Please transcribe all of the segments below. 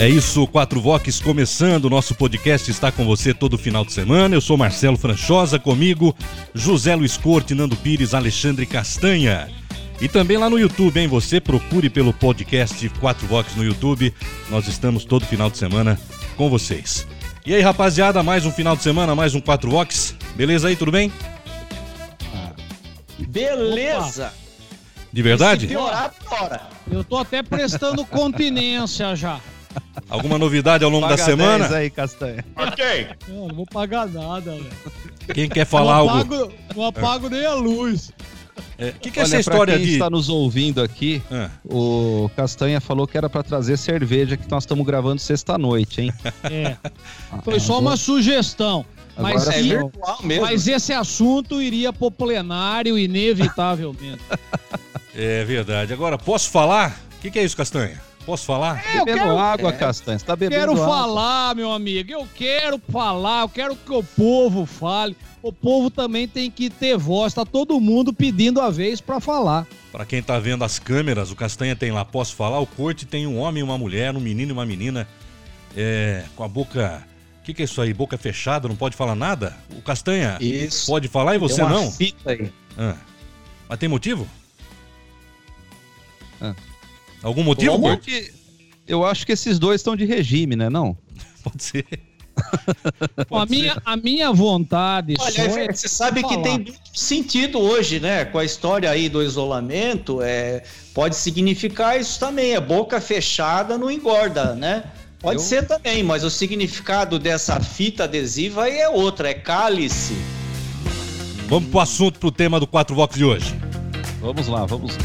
É isso, Quatro Vox começando. O nosso podcast está com você todo final de semana. Eu sou Marcelo Franchosa, comigo José Luiz Corte, Nando Pires, Alexandre Castanha. E também lá no YouTube, hein? Você procure pelo podcast Quatro Vox no YouTube. Nós estamos todo final de semana com vocês. E aí, rapaziada, mais um final de semana, mais um Quatro Vox. Beleza aí, tudo bem? Beleza! De verdade? Se piorar, piora. Eu tô até prestando continência já. Alguma novidade ao longo da Paga semana? 10 aí, Castanha. Eu não vou pagar nada, velho. Quem quer falar não algo? apago, não apago nem a luz. O é, que, que é Olha, essa história pra quem de. está nos ouvindo aqui, Ah, o Castanha falou que era pra trazer cerveja, que nós estamos gravando sexta-noite, hein? É. Foi só uma sugestão. Mas, É e- mas esse assunto iria pro plenário, inevitavelmente. é verdade. Agora, posso falar? O que, que é isso, Castanha? Posso falar? Eu bebendo quero- água, Castanha. Você tá bebendo quero água. falar, meu amigo. Eu quero falar, eu quero que o povo fale. O povo também tem que ter voz. Tá todo mundo pedindo a vez pra falar. Pra quem tá vendo as câmeras, o Castanha tem lá, posso falar? O Corte tem um homem e uma mulher, um menino e uma menina, é, com a boca. O que, que é isso aí? Boca fechada, não pode falar nada? O Castanha Isso. pode falar e você Tem uma não? Fita aí. Ah. Mas tem motivo? Ah. Algum motivo, Como que- Eu acho que esses dois estão de regime, né? Não? Pode ser. a, Pode minha, a minha vontade só Olha, é você sabe que falar. tem muito sentido hoje, né? Com a história aí do isolamento, é, pode significar isso também. É boca fechada não engorda, né? Pode Eu- ser também, mas o significado dessa fita adesiva aí é outra, é cálice. Vamos pro assunto, pro tema do 4 Vox de hoje. Vamos lá, vamos lá.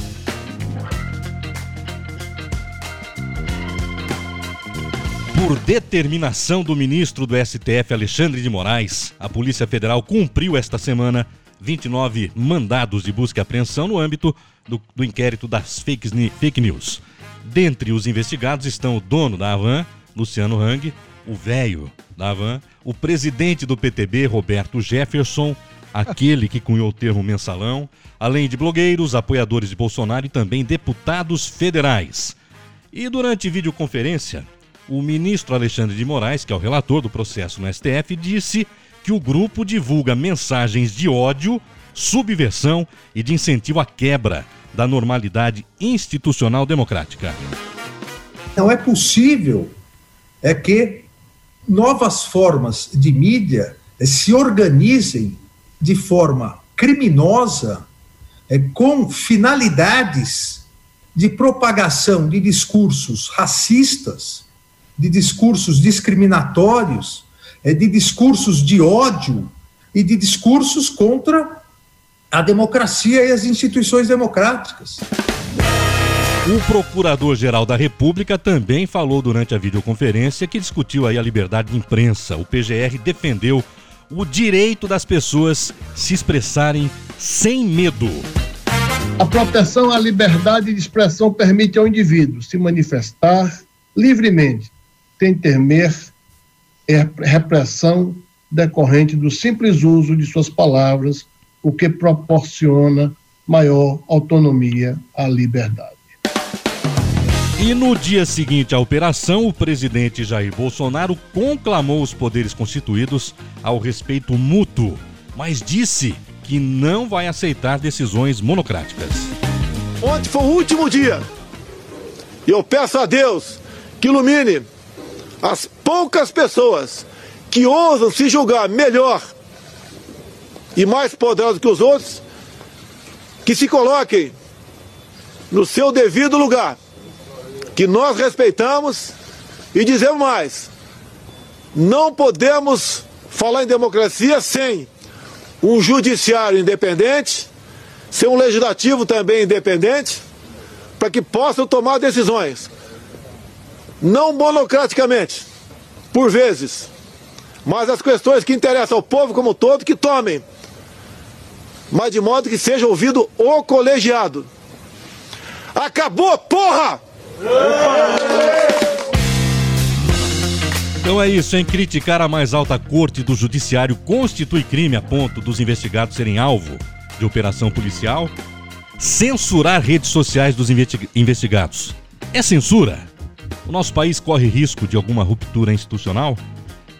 Por determinação do ministro do STF, Alexandre de Moraes, a Polícia Federal cumpriu esta semana 29 mandados de busca e apreensão no âmbito do, do inquérito das fakes fake news. Dentre os investigados estão o dono da Havan, Luciano Hang, o velho da Havan, o presidente do PTB, Roberto Jefferson, aquele que cunhou o termo mensalão, além de blogueiros, apoiadores de Bolsonaro e também deputados federais. E durante videoconferência, o ministro Alexandre de Moraes, que é o relator do processo no STF, disse que o grupo divulga mensagens de ódio, subversão e de incentivo à quebra da normalidade institucional democrática. Não é possível é que novas formas de mídia eh, se organizem de forma criminosa eh, com finalidades de propagação de discursos racistas, de discursos discriminatórios, eh, de discursos de ódio e de discursos contra a democracia e as instituições democráticas. O Procurador-Geral da República também falou durante a videoconferência que discutiu aí a liberdade de imprensa. O PGR defendeu o direito das pessoas se expressarem sem medo. A proteção à liberdade de expressão permite ao indivíduo se manifestar livremente, sem temer é, repressão decorrente do simples uso de suas palavras, o que proporciona maior autonomia à liberdade. E no dia seguinte à operação, o presidente Jair Bolsonaro conclamou os poderes constituídos ao respeito mútuo, mas disse que não vai aceitar decisões monocráticas. Ontem foi o último dia. E eu peço a Deus que ilumine as poucas pessoas que ousam se julgar melhor e mais poderosos que os outros, que se coloquem no seu devido lugar, que nós respeitamos e dizemos mais: não podemos falar em democracia sem um judiciário independente, sem um legislativo também independente, para que possam tomar decisões, não monocraticamente, por vezes, mas as questões que interessam ao povo como um todo que tomem, mas de modo que seja ouvido o colegiado. Acabou, porra! Então é isso, em criticar a mais alta corte do judiciário constitui crime a ponto dos investigados serem alvo de operação policial, censurar redes sociais dos investigados. É censura? O nosso país corre risco de alguma ruptura institucional?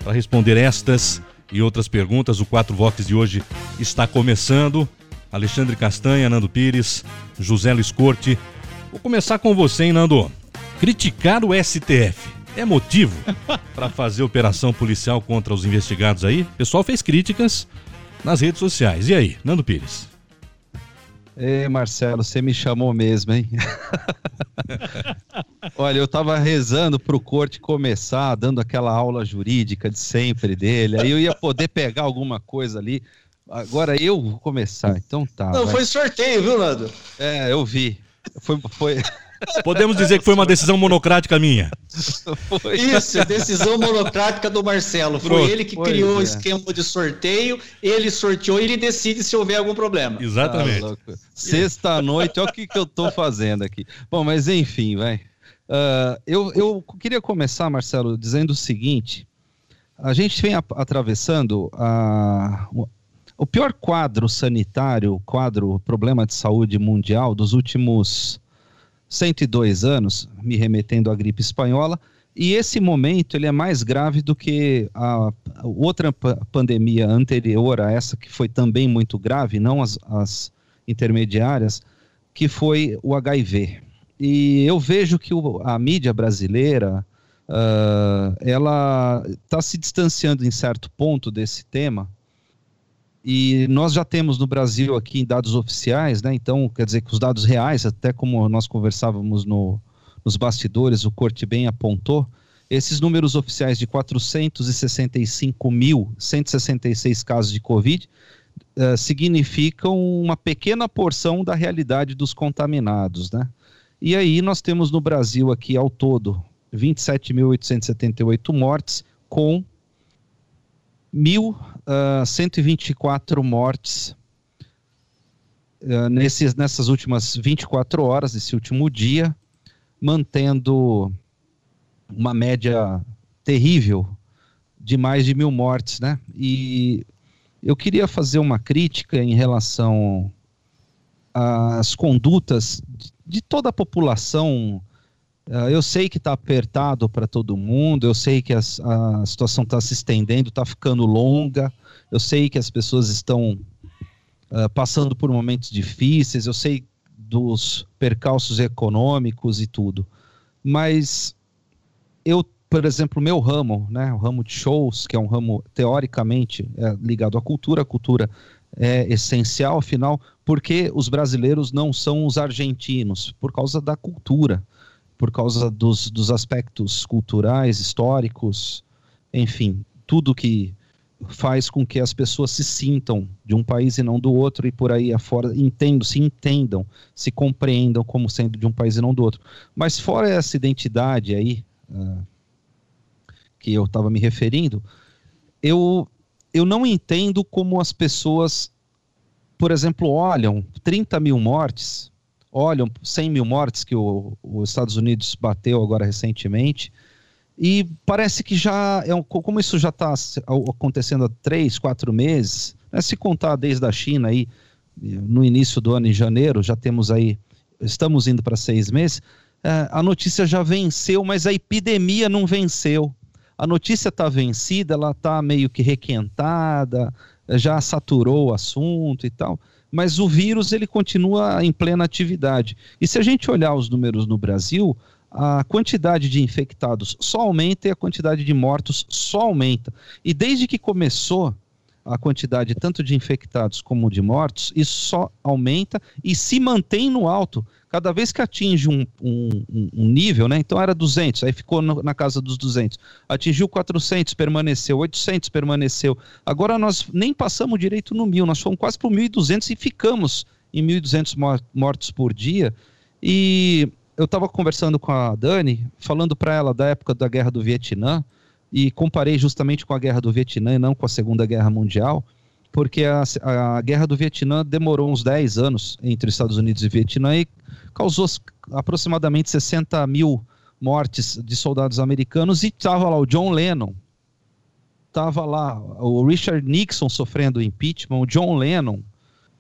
Para responder estas e outras perguntas, o 4 Vox de hoje está começando. Alexandre Castanha, Nando Pires, José Luiz Corte. Vou começar com você, hein, Nando? Criticar o STF é motivo para fazer operação policial contra os investigados aí? O pessoal fez críticas nas redes sociais. E aí, Nando Pires? Ei, Marcelo, você me chamou mesmo, hein? Olha, eu tava rezando pro corte começar, dando aquela aula jurídica de sempre dele, aí eu ia poder pegar alguma coisa ali. Agora eu vou começar, então tá. Não, vai. foi sorteio, viu, Nando? É, eu vi. Foi, foi... Podemos dizer que foi uma decisão monocrática minha. Foi. Isso, decisão monocrática do Marcelo. Foi Pronto. ele que criou é. o esquema de sorteio, ele sorteou e ele decide se houver algum problema. Exatamente. Ah, Sexta-noite, olha o que, que eu tô fazendo aqui. Bom, mas enfim, vai. Uh, eu, eu queria começar, Marcelo, dizendo o seguinte: a gente vem a, atravessando a, o pior quadro sanitário, quadro problema de saúde mundial dos últimos 102 anos, me remetendo à gripe espanhola, e esse momento ele é mais grave do que a, a outra pandemia anterior a essa, que foi também muito grave, não as, as intermediárias, que foi o HIV. E eu vejo que o, a mídia brasileira uh, ela está se distanciando em certo ponto desse tema e nós já temos no Brasil aqui dados oficiais, né? Então, quer dizer que os dados reais, até como nós conversávamos no, nos bastidores, o Corte bem apontou, esses números oficiais de 465.166 casos de Covid uh, significam uma pequena porção da realidade dos contaminados, né? E aí nós temos no Brasil aqui ao todo 27.878 mortes com 1.124 uh, mortes uh, nesses, nessas últimas 24 horas, esse último dia, mantendo uma média terrível de mais de mil mortes, né? E eu queria fazer uma crítica em relação às condutas de toda a população. Uh, eu sei que está apertado para todo mundo, eu sei que as, a situação está se estendendo, está ficando longa, eu sei que as pessoas estão uh, passando por momentos difíceis, eu sei dos percalços econômicos e tudo, mas eu, por exemplo, meu ramo, né, o ramo de shows, que é um ramo teoricamente é, ligado à cultura, a cultura é essencial, afinal, porque os brasileiros não são os argentinos, por causa da cultura por causa dos, dos aspectos culturais, históricos, enfim, tudo que faz com que as pessoas se sintam de um país e não do outro e por aí afora entendam, se entendam, se compreendam como sendo de um país e não do outro. Mas fora essa identidade aí uh, que eu estava me referindo, eu eu não entendo como as pessoas, por exemplo, olham 30 mil mortes olham 100 mil mortes que os Estados Unidos bateu agora recentemente, e parece que já, é um, como isso já está acontecendo há três, quatro meses, né, se contar desde a China aí, no início do ano, em janeiro, já temos aí, estamos indo para seis meses, é, a notícia já venceu, mas a epidemia não venceu. A notícia está vencida, ela está meio que requentada, já saturou o assunto e tal mas o vírus ele continua em plena atividade. E se a gente olhar os números no Brasil, a quantidade de infectados só aumenta e a quantidade de mortos só aumenta. E desde que começou a quantidade tanto de infectados como de mortos, isso só aumenta e se mantém no alto. Cada vez que atinge um, um, um nível, né? Então era 200, aí ficou no, na casa dos 200. Atingiu 400, permaneceu. 800, permaneceu. Agora nós nem passamos direito no mil, nós fomos quase para 1.200 e ficamos em 1.200 mortos por dia. E eu estava conversando com a Dani, falando para ela da época da guerra do Vietnã, e comparei justamente com a Guerra do Vietnã e não com a Segunda Guerra Mundial, porque a, a Guerra do Vietnã demorou uns 10 anos entre Estados Unidos e Vietnã e causou aproximadamente 60 mil mortes de soldados americanos e estava lá o John Lennon, estava lá o Richard Nixon sofrendo impeachment, o John Lennon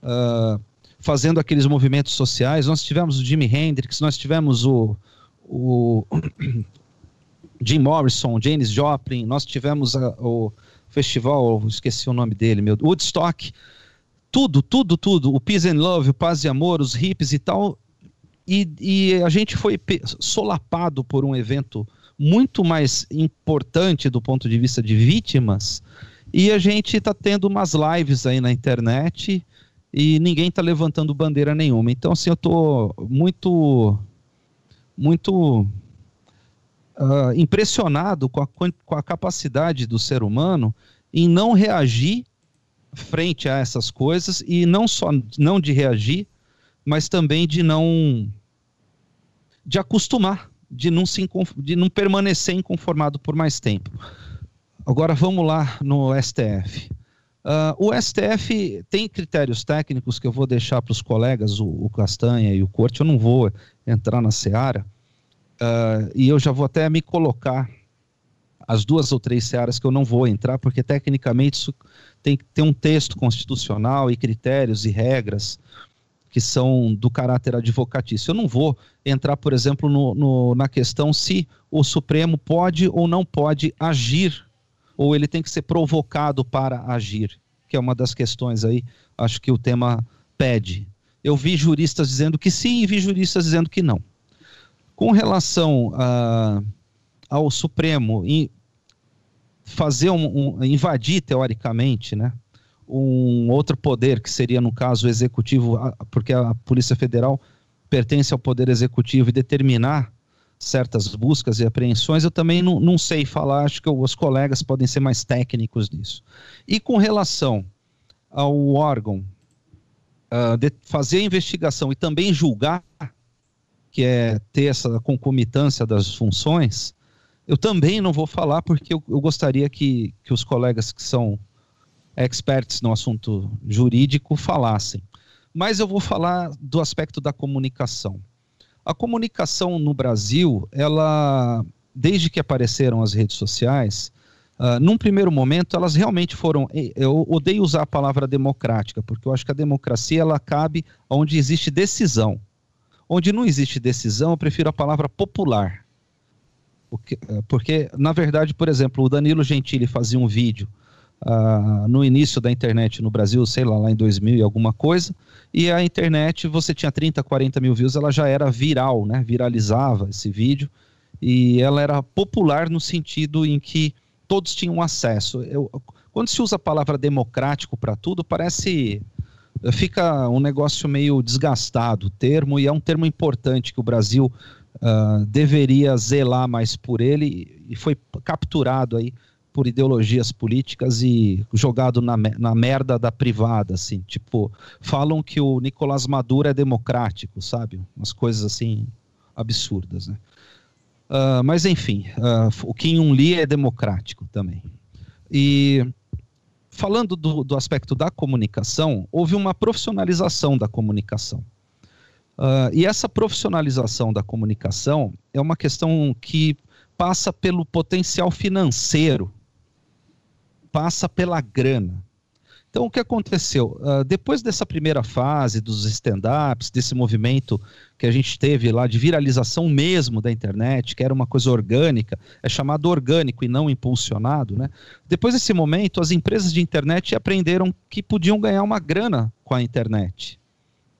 uh, fazendo aqueles movimentos sociais, nós tivemos o Jimi Hendrix, nós tivemos o, o Jim Morrison, Janis Joplin, nós tivemos a, o festival, esqueci o nome dele, meu, Woodstock, tudo, tudo, tudo, o Peace and Love, o Paz e Amor, os hips e tal, e, e a gente foi solapado por um evento muito mais importante do ponto de vista de vítimas. E a gente está tendo umas lives aí na internet e ninguém está levantando bandeira nenhuma. Então, assim, eu estou muito, muito uh, impressionado com a, com a capacidade do ser humano em não reagir frente a essas coisas e não só não de reagir, mas também de não de acostumar de não, se, de não permanecer inconformado por mais tempo. Agora vamos lá no STF. Uh, ah, o STF tem critérios técnicos que eu vou deixar para os colegas, o, o, Castanha e o Corte, eu não vou entrar na seara, uh, e eu já vou até me colocar as duas ou três searas que eu não vou entrar, porque tecnicamente isso tem que ter um texto constitucional e critérios e regras que são do caráter advocatício. Eu não vou entrar, por exemplo, no, no, na questão se o Supremo pode ou não pode agir, ou ele tem que ser provocado para agir, que é uma das questões aí, acho que o tema pede. Eu vi juristas dizendo que sim e vi juristas dizendo que não. Com relação uh, ao Supremo fazer um, um, invadir teoricamente, né? um outro poder, que seria, no caso, o executivo, porque a Polícia Federal pertence ao poder executivo e determinar certas buscas e apreensões, eu também não, não sei falar, acho que os colegas podem ser mais técnicos nisso. E com relação ao órgão uh, fazer a investigação e também julgar, que é ter essa concomitância das funções, eu também não vou falar porque eu, eu gostaria que, que os colegas que são experts no assunto jurídico falassem. Mas eu vou falar do aspecto da comunicação. A comunicação no Brasil, ela, desde que apareceram as redes sociais, uh, num primeiro momento, elas realmente foram. Eu odeio usar a palavra democrática, porque eu acho que a democracia ela cabe onde existe decisão. Onde não existe decisão, eu prefiro a palavra popular. Porque, porque na verdade, por exemplo, o Danilo Gentili fazia um vídeo uh, no início da internet no Brasil, sei lá, lá em 2000 e alguma coisa, e a internet, você tinha 30, 40 mil views, ela já era viral, né? Viralizava esse vídeo, e ela era popular no sentido em que todos tinham acesso. Eu, quando se usa a palavra democrático para tudo, parece fica um negócio meio desgastado o termo, e é um termo importante que o Brasil uh, deveria zelar mais por ele, e foi capturado aí por ideologias políticas e jogado na, na merda da privada, assim. Tipo, falam que o Nicolás Maduro é democrático, sabe? Umas coisas assim absurdas, né? Uh, mas enfim, uh, o Kim Lee é democrático também. E falando do, do, aspecto da comunicação, houve uma profissionalização da comunicação. Uh, e essa profissionalização da comunicação é uma questão que passa pelo potencial financeiro passa pela grana. Então, o que aconteceu? Uh, depois dessa primeira fase dos stand-ups, desse movimento que a gente teve lá de viralização mesmo da internet, que era uma coisa orgânica, é chamado orgânico e não impulsionado, né? Depois desse momento, as empresas de internet aprenderam que podiam ganhar uma grana com a internet.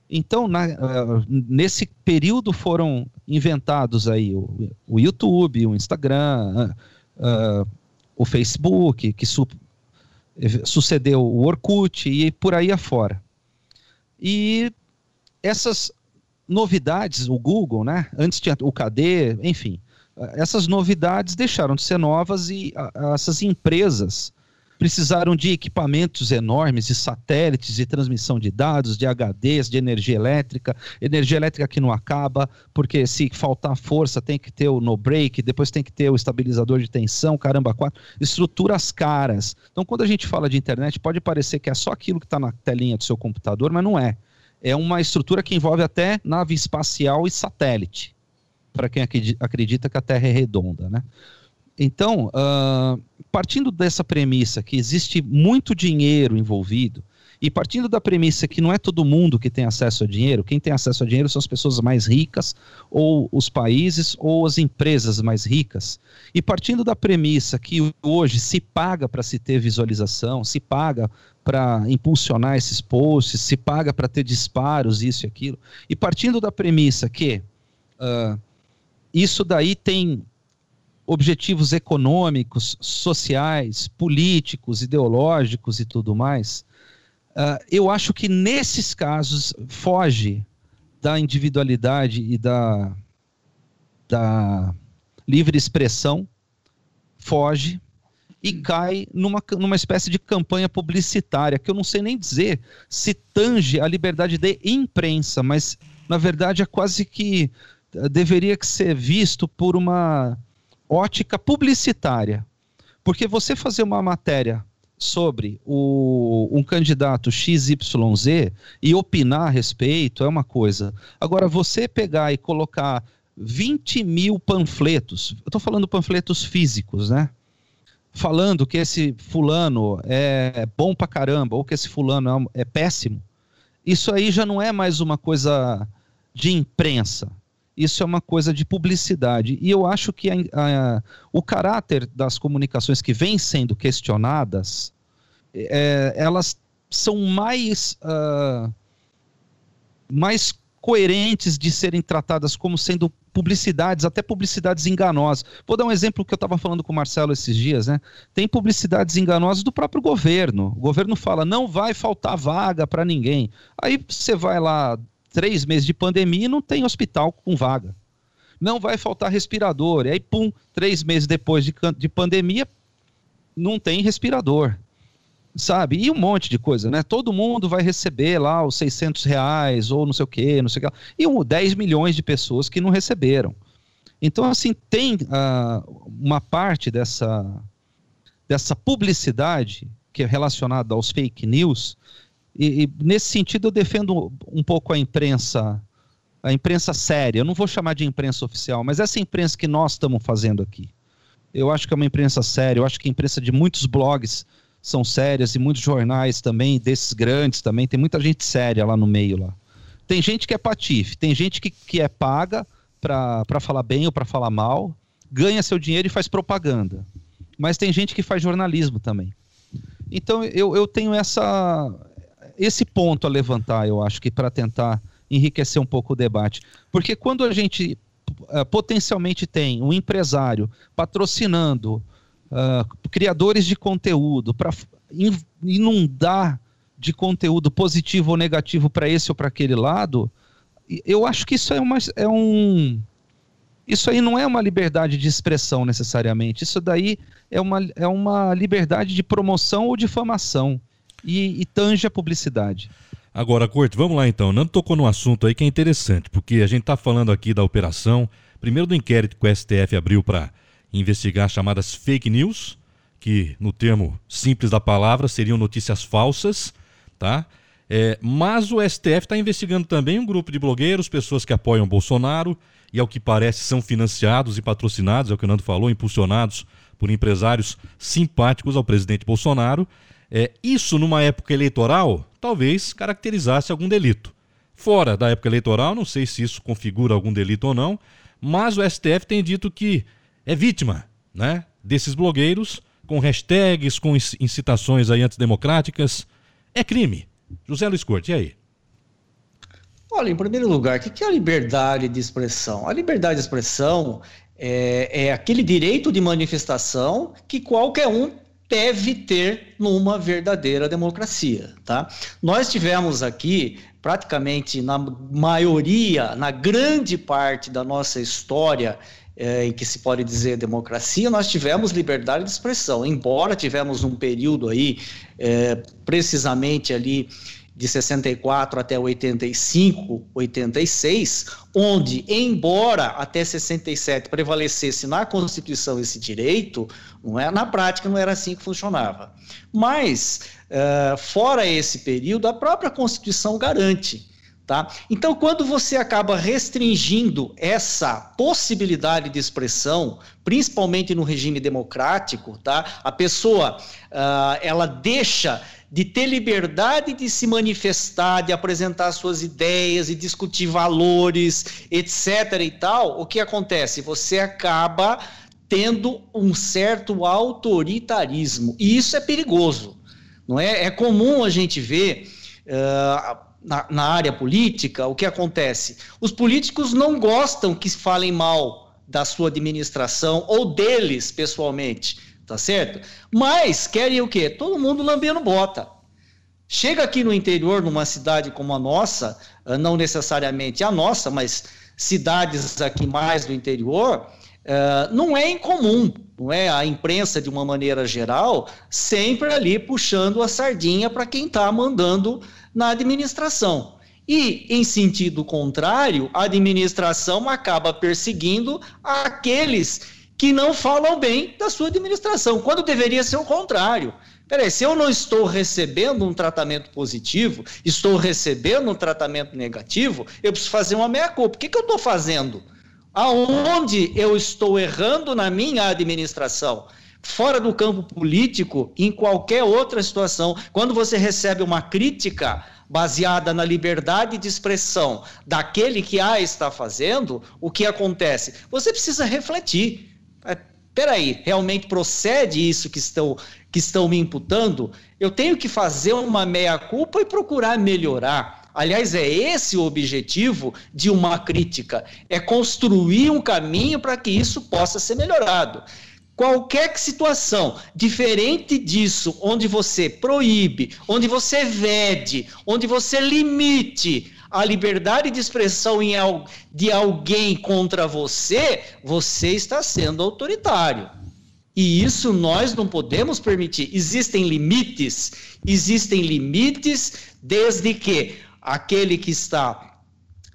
Então, na, uh, nesse período foram inventados aí o, o YouTube, o Instagram, uh, o Facebook, que sucedeu o Orkut e por aí afora. E essas novidades, o Google, né? Antes tinha o KD, enfim, essas novidades deixaram de ser novas e essas empresas precisaram de equipamentos enormes, de satélites, de transmissão de dados, de HDs, de energia elétrica, energia elétrica que não acaba, porque se faltar força tem que ter o no break, depois tem que ter o estabilizador de tensão, caramba, quatro, estruturas caras. Então, quando a gente fala de internet, pode parecer que é só aquilo que está na telinha do seu computador, mas não é. É uma estrutura que envolve até nave espacial e satélite, para quem acredita que a Terra é redonda, né? Então, uh, partindo dessa premissa que existe muito dinheiro envolvido, e partindo da premissa que não é todo mundo que tem acesso a dinheiro, quem tem acesso a dinheiro são as pessoas mais ricas, ou os países, ou as empresas mais ricas. E partindo da premissa que hoje se paga para se ter visualização, se paga para impulsionar esses posts, se paga para ter disparos, isso e aquilo. E partindo da premissa que uh, isso daí tem objetivos econômicos, sociais, políticos, ideológicos e tudo mais, uh, eu acho que nesses casos foge da individualidade e da, da livre expressão, foge e cai numa, numa espécie de campanha publicitária, que eu não sei nem dizer se tange a liberdade de imprensa, mas na verdade é quase que uh, deveria que ser visto por uma ótica publicitária. Porque você fazer uma matéria sobre o, um candidato XYZ e opinar a respeito é uma coisa. Agora, você pegar e colocar 20 mil panfletos, eu estou falando panfletos físicos, né? Falando que esse fulano é bom pra caramba, ou que esse fulano é, é péssimo, isso aí já não é mais uma coisa de imprensa isso é uma coisa de publicidade. E eu acho que a, a, o caráter das comunicações que vêm sendo questionadas, é, elas são mais, uh, mais coerentes de serem tratadas como sendo publicidades, até publicidades enganosas. Vou dar um exemplo que eu estava falando com o Marcelo esses dias, né? Tem publicidades enganosas do próprio governo. O governo fala, não vai faltar vaga para ninguém. Aí você vai lá três meses de pandemia e não tem hospital com vaga. Não vai faltar respirador. E aí, pum, três meses depois de, de pandemia, não tem respirador. Sabe? E um monte de coisa, né? Todo mundo vai receber lá os 600 reais ou não sei o quê, não sei o que. E um, 10 milhões de pessoas que não receberam. Então, assim, tem uh, uma parte dessa, dessa publicidade que é relacionada aos fake news e, e, nesse sentido eu defendo um pouco a imprensa, a imprensa séria. Eu não vou chamar de imprensa oficial, mas essa imprensa que nós estamos fazendo aqui. Eu acho que é uma imprensa séria. Eu acho que a imprensa de muitos blogs são sérias e muitos jornais também, desses grandes também. Tem muita gente séria lá no meio lá. Tem gente que é patife, tem gente que, que é paga para falar bem ou para falar mal, ganha seu dinheiro e faz propaganda. Mas tem gente que faz jornalismo também. Então eu, eu tenho essa, esse ponto a levantar, eu acho que para tentar enriquecer um pouco o debate. Porque quando a gente uh, potencialmente tem um empresário patrocinando uh, criadores de conteúdo para inundar de conteúdo positivo ou negativo para esse ou para aquele lado, eu acho que isso é, uma, é um. Isso aí não é uma liberdade de expressão necessariamente. Isso daí é uma, é uma liberdade de promoção ou difamação e, e tange a publicidade. Agora, Corte, vamos lá então. Não tocou num assunto aí que é interessante, porque a gente está falando aqui da operação, primeiro do inquérito que o STF abriu para investigar chamadas fake news, que no termo simples da palavra seriam notícias falsas, tá? É, mas o STF está investigando também um grupo de blogueiros, pessoas que apoiam Bolsonaro e, ao que parece, são financiados e patrocinados, é o que o Nando falou, impulsionados por empresários simpáticos ao presidente Bolsonaro é, isso, numa época eleitoral, talvez caracterizasse algum delito. Fora da época eleitoral, não sei se isso configura algum delito ou não, mas o STF tem dito que é vítima né, desses blogueiros com hashtags, com incitações aí antidemocráticas. É crime. José Luiz Corte, e aí? Olha, em primeiro lugar, o que é a liberdade de expressão? A liberdade de expressão é, é aquele direito de manifestação que qualquer um deve ter numa verdadeira democracia, tá? Nós tivemos aqui praticamente na maioria, na grande parte da nossa história é, em que se pode dizer democracia, nós tivemos liberdade de expressão, embora tivemos um período aí, é, precisamente ali de 64 até 85, 86, onde, embora até 67 prevalecesse na Constituição esse direito, não é, na prática não era assim que funcionava. Mas, uh, fora esse período, a própria Constituição garante. Tá? Então, quando você acaba restringindo essa possibilidade de expressão, principalmente no regime democrático, tá? a pessoa uh, ela deixa de ter liberdade de se manifestar, de apresentar suas ideias e discutir valores, etc. e tal, o que acontece? Você acaba tendo um certo autoritarismo. E isso é perigoso. Não é? é comum a gente ver. Uh, na, na, área política, o que acontece? Os políticos não gostam que falem mal da sua administração ou deles pessoalmente tá certo? Mas querem o quê? Todo mundo lambendo bota. Chega aqui no interior, numa cidade como a nossa, ah, não necessariamente a nossa, mas cidades aqui mais do interior, uh, não é incomum, não é? A imprensa, de uma maneira geral, sempre ali puxando a sardinha para quem está mandando na administração. E, em sentido contrário, a administração acaba perseguindo aqueles que não falam bem da sua administração, quando deveria ser o contrário. Peraí, se eu não estou recebendo um tratamento positivo, estou recebendo um tratamento negativo, eu preciso fazer uma meia-culpa. O que, que eu estou fazendo? Aonde eu estou errando na minha administração? Fora do campo político, em qualquer outra situação, quando você recebe uma crítica baseada na liberdade de expressão daquele que a está fazendo, o que acontece? Você precisa refletir peraí, realmente procede isso que estão, que estão me imputando? Eu tenho que fazer uma meia-culpa e procurar melhorar. Aliás, é esse o objetivo de uma crítica: é construir um caminho para que isso possa ser melhorado. Qualquer situação diferente disso, onde você proíbe, onde você vede, onde você limite a liberdade de expressão de alguém contra você, você está sendo autoritário. E isso nós não podemos permitir. Existem limites, existem limites desde que aquele que está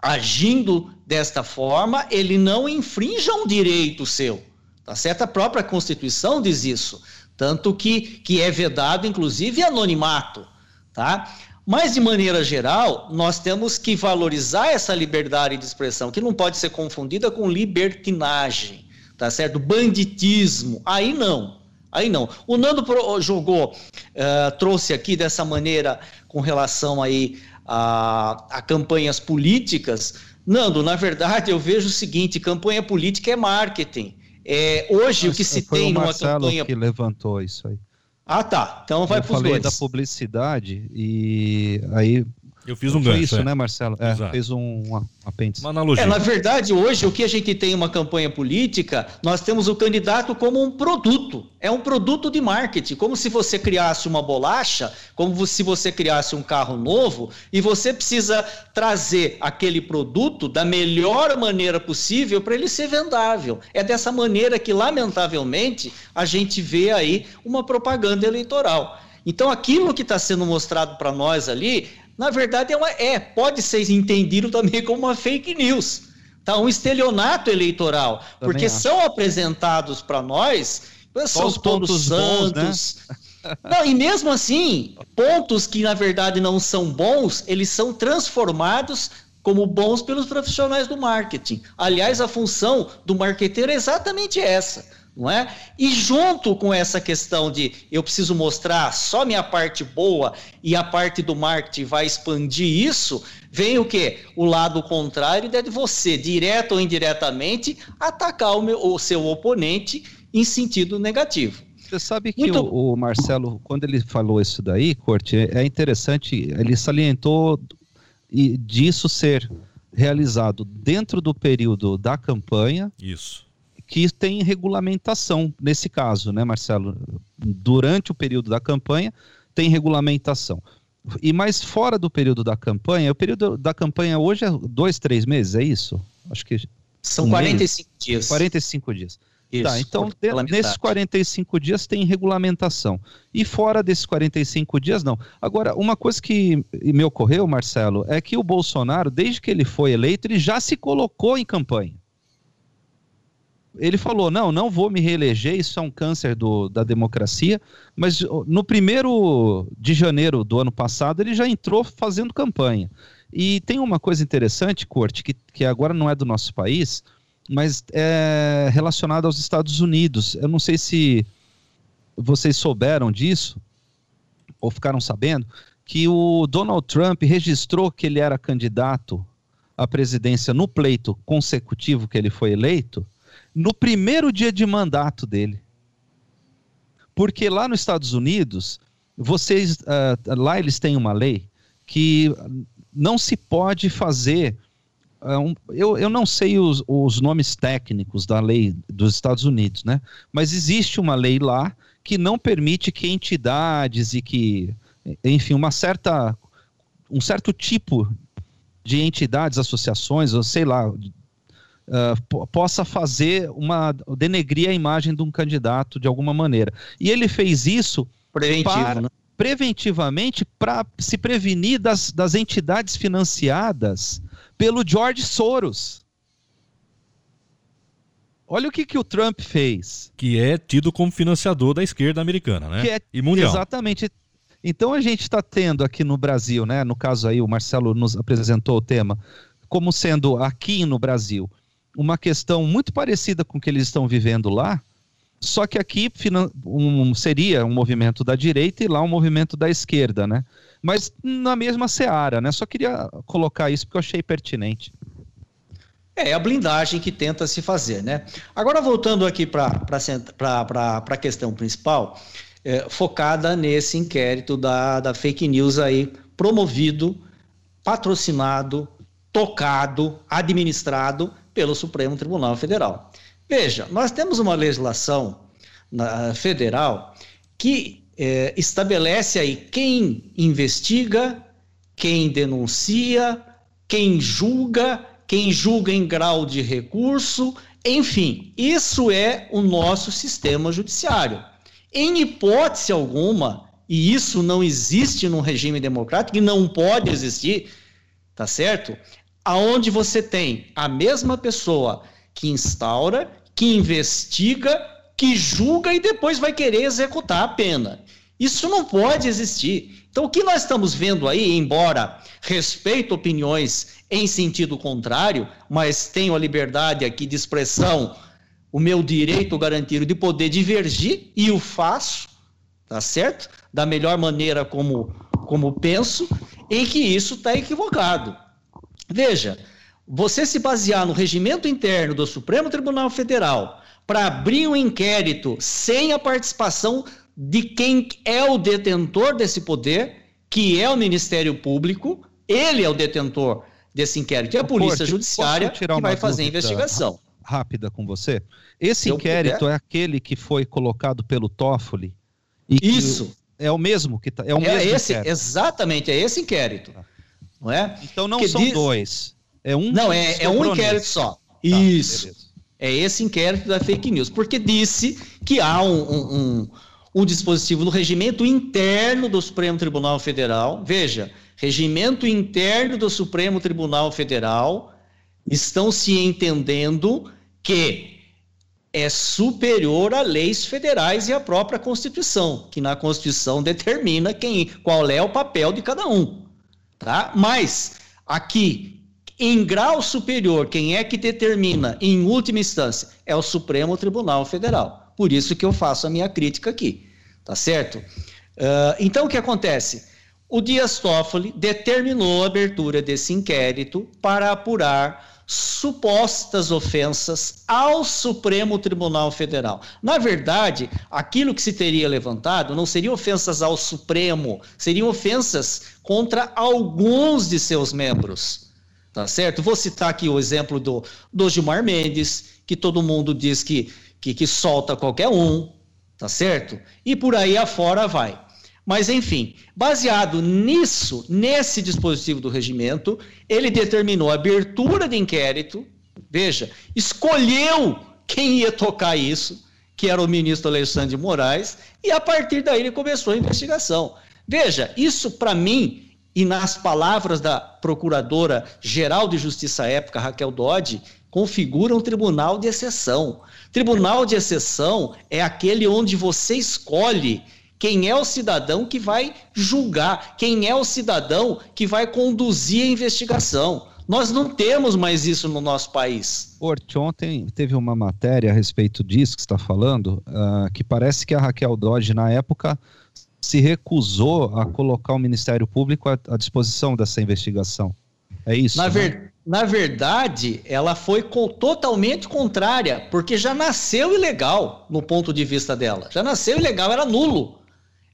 agindo desta forma, ele não infrinja um direito seu. Tá certo? A própria Constituição diz isso. Tanto que, que é vedado, inclusive, anonimato. Tá? Mas, de maneira geral, nós temos que valorizar essa liberdade de expressão, que não pode ser confundida com libertinagem, tá certo? Banditismo. Aí não. Aí não. O Nando jogou, uh, trouxe aqui dessa maneira com relação aí a, a campanhas políticas. Nando, na verdade, eu vejo o seguinte: campanha política é marketing. É, hoje, Mas o que se tem numa campanha. que levantou isso aí. Ah, tá. Então vai para os dois. da publicidade e aí eu fiz um gancho. isso, é. né, Marcelo? É, fez um, um apêndice. Uma analogia. É, na verdade, hoje, o que a gente tem uma campanha política, nós temos o candidato como um produto. É um produto de marketing. Como se você criasse uma bolacha, como se você criasse um carro novo, e você precisa trazer aquele produto da melhor maneira possível para ele ser vendável. É dessa maneira que, lamentavelmente, a gente vê aí uma propaganda eleitoral. Então, aquilo que está sendo mostrado para nós ali na verdade é, uma, é pode ser entendido também como uma fake news, tá? Um estelionato eleitoral, também porque acho. são apresentados para nós são os todos santos. Bons, né? Não, e mesmo assim, pontos que na verdade não são bons, eles são transformados como bons pelos profissionais do marketing. Aliás, a função do marqueteiro é exatamente essa não é? E junto com essa questão de eu preciso mostrar só minha parte boa e a parte do marketing vai expandir isso, vem o que? O lado contrário de você, direto ou indiretamente, atacar o, meu, o seu oponente em sentido negativo. Você sabe que Muito... o, o, Marcelo, quando ele falou isso daí, Corte, é interessante, ele salientou disso ser realizado dentro do período da campanha. Isso que tem regulamentação nesse caso, né, Marcelo? Durante o período da campanha, tem regulamentação. E mais fora do período da campanha, o período da campanha hoje é dois, três meses, é isso? Acho que. São Um 45 dias. 45 dias. Isso, tá, então de- nesses metade. 45 dias tem regulamentação. E fora desses 45 dias, não. Agora, uma coisa que me ocorreu, Marcelo, é que o Bolsonaro, desde que ele foi eleito, ele já se colocou em campanha. Ele falou: não, não vou me reeleger, isso é um câncer do- da democracia. Mas no primeiro de janeiro do ano passado, ele já entrou fazendo campanha. E tem uma coisa interessante, Corte, que, que agora não é do nosso país, mas é relacionada aos Estados Unidos. Eu não sei se vocês souberam disso, ou ficaram sabendo, que o Donald Trump registrou que ele era candidato à presidência no pleito consecutivo que ele foi eleito, no primeiro dia de mandato dele. Porque lá nos Estados Unidos, vocês, ah, lá eles têm uma lei que não se pode fazer. ah, um- eu, eu não sei os, os nomes técnicos da lei dos Estados Unidos, né? Mas existe uma lei lá que não permite que entidades e que, enfim, uma certa, um certo tipo de entidades, associações, ou sei lá, po- possa fazer uma denegrir a imagem de um candidato de alguma maneira. E ele fez isso Preventivo, para- né? preventivamente para se prevenir das, das entidades financiadas pelo George Soros. Olha o que, que o Trump fez. Que é tido como financiador da esquerda americana, né? Que é- e mundial. Exatamente. Então a gente está tendo aqui no Brasil, né? No caso aí, o Marcelo nos apresentou o tema, como sendo aqui no Brasil uma questão muito parecida com o que eles estão vivendo lá, só que aqui um- seria um movimento da direita e lá um movimento da esquerda, né? Mas na mesma seara, né? Só queria colocar isso porque eu achei pertinente. É a blindagem que tenta se fazer, né? Agora, voltando aqui para a questão principal, é, focada nesse inquérito da, da fake news aí, promovido, patrocinado, tocado, administrado pelo Supremo Tribunal Federal. Veja, nós temos uma legislação na- federal que é, estabelece aí quem investiga, quem denuncia, quem julga, quem julga em grau de recurso, enfim, isso é o nosso sistema judiciário. Em hipótese alguma, e isso não existe num regime democrático e não pode existir, tá certo? Aonde você tem a mesma pessoa que instaura, que investiga, que julga e depois vai querer executar a pena. Isso não pode existir. Então, o que nós estamos vendo aí, embora respeito opiniões em sentido contrário, mas tenho a liberdade aqui de expressão, o meu direito garantido de poder divergir, e o faço, tá certo? Da melhor maneira como, como penso, em que isso está equivocado. Veja, você se basear no regimento interno do Supremo Tribunal Federal para abrir um inquérito sem a participação de quem é o detentor desse poder, que é o Ministério Público, ele é o detentor desse inquérito, e a Polícia Judiciária que vai fazer a investigação. Rápida com você. Esse eu inquérito puder. é aquele que foi colocado pelo Toffoli? E Isso. É o mesmo que tá, é o É mesmo esse, inquérito. exatamente, é esse inquérito. Não é? Então não que são diz- dois. É um. Não, é, é um inquérito só. Tá, Isso. beleza. É esse inquérito da fake news, porque disse que há um, um, um- um dispositivo no regimento interno do Supremo Tribunal Federal. Veja, regimento interno do Supremo Tribunal Federal estão se entendendo que é superior a leis federais e à própria Constituição, que na Constituição determina quem, qual é o papel de cada um, tá? Mas aqui em grau superior, quem é que determina em última instância é o Supremo Tribunal Federal. Por isso que eu faço a minha crítica aqui, tá certo? Ah, então o que acontece? O Dias Toffoli determinou a abertura desse inquérito para apurar supostas ofensas ao Supremo Tribunal Federal. Na verdade, aquilo que se teria levantado não seriam ofensas ao Supremo, seriam ofensas contra alguns de seus membros. Tá certo? Vou citar aqui o exemplo do, do Gilmar Mendes, que todo mundo diz que, que, que solta qualquer um, tá certo? E por aí afora vai. Mas, enfim, baseado nisso, nesse dispositivo do regimento, ele determinou a abertura de inquérito veja, escolheu quem ia tocar isso, que era o ministro Alexandre de Moraes, e a partir daí ele começou a investigação. Veja, isso para mim, e nas palavras da Procuradora-Geral de Justiça à época, Raquel Dodge, configura um tribunal de exceção. Tribunal de exceção é aquele onde você escolhe quem é o cidadão que vai julgar, quem é o cidadão que vai conduzir a investigação. Nós não temos mais isso no nosso país. Ort, ontem teve uma matéria a respeito disso que está falando, uh, que parece que a Raquel Dodge, na época, se recusou a colocar o Ministério Público à, à disposição dessa investigação. É isso? Na, né? ver, na verdade, ela foi co totalmente contrária, porque já nasceu ilegal no ponto de vista dela. Já nasceu ilegal, era nulo.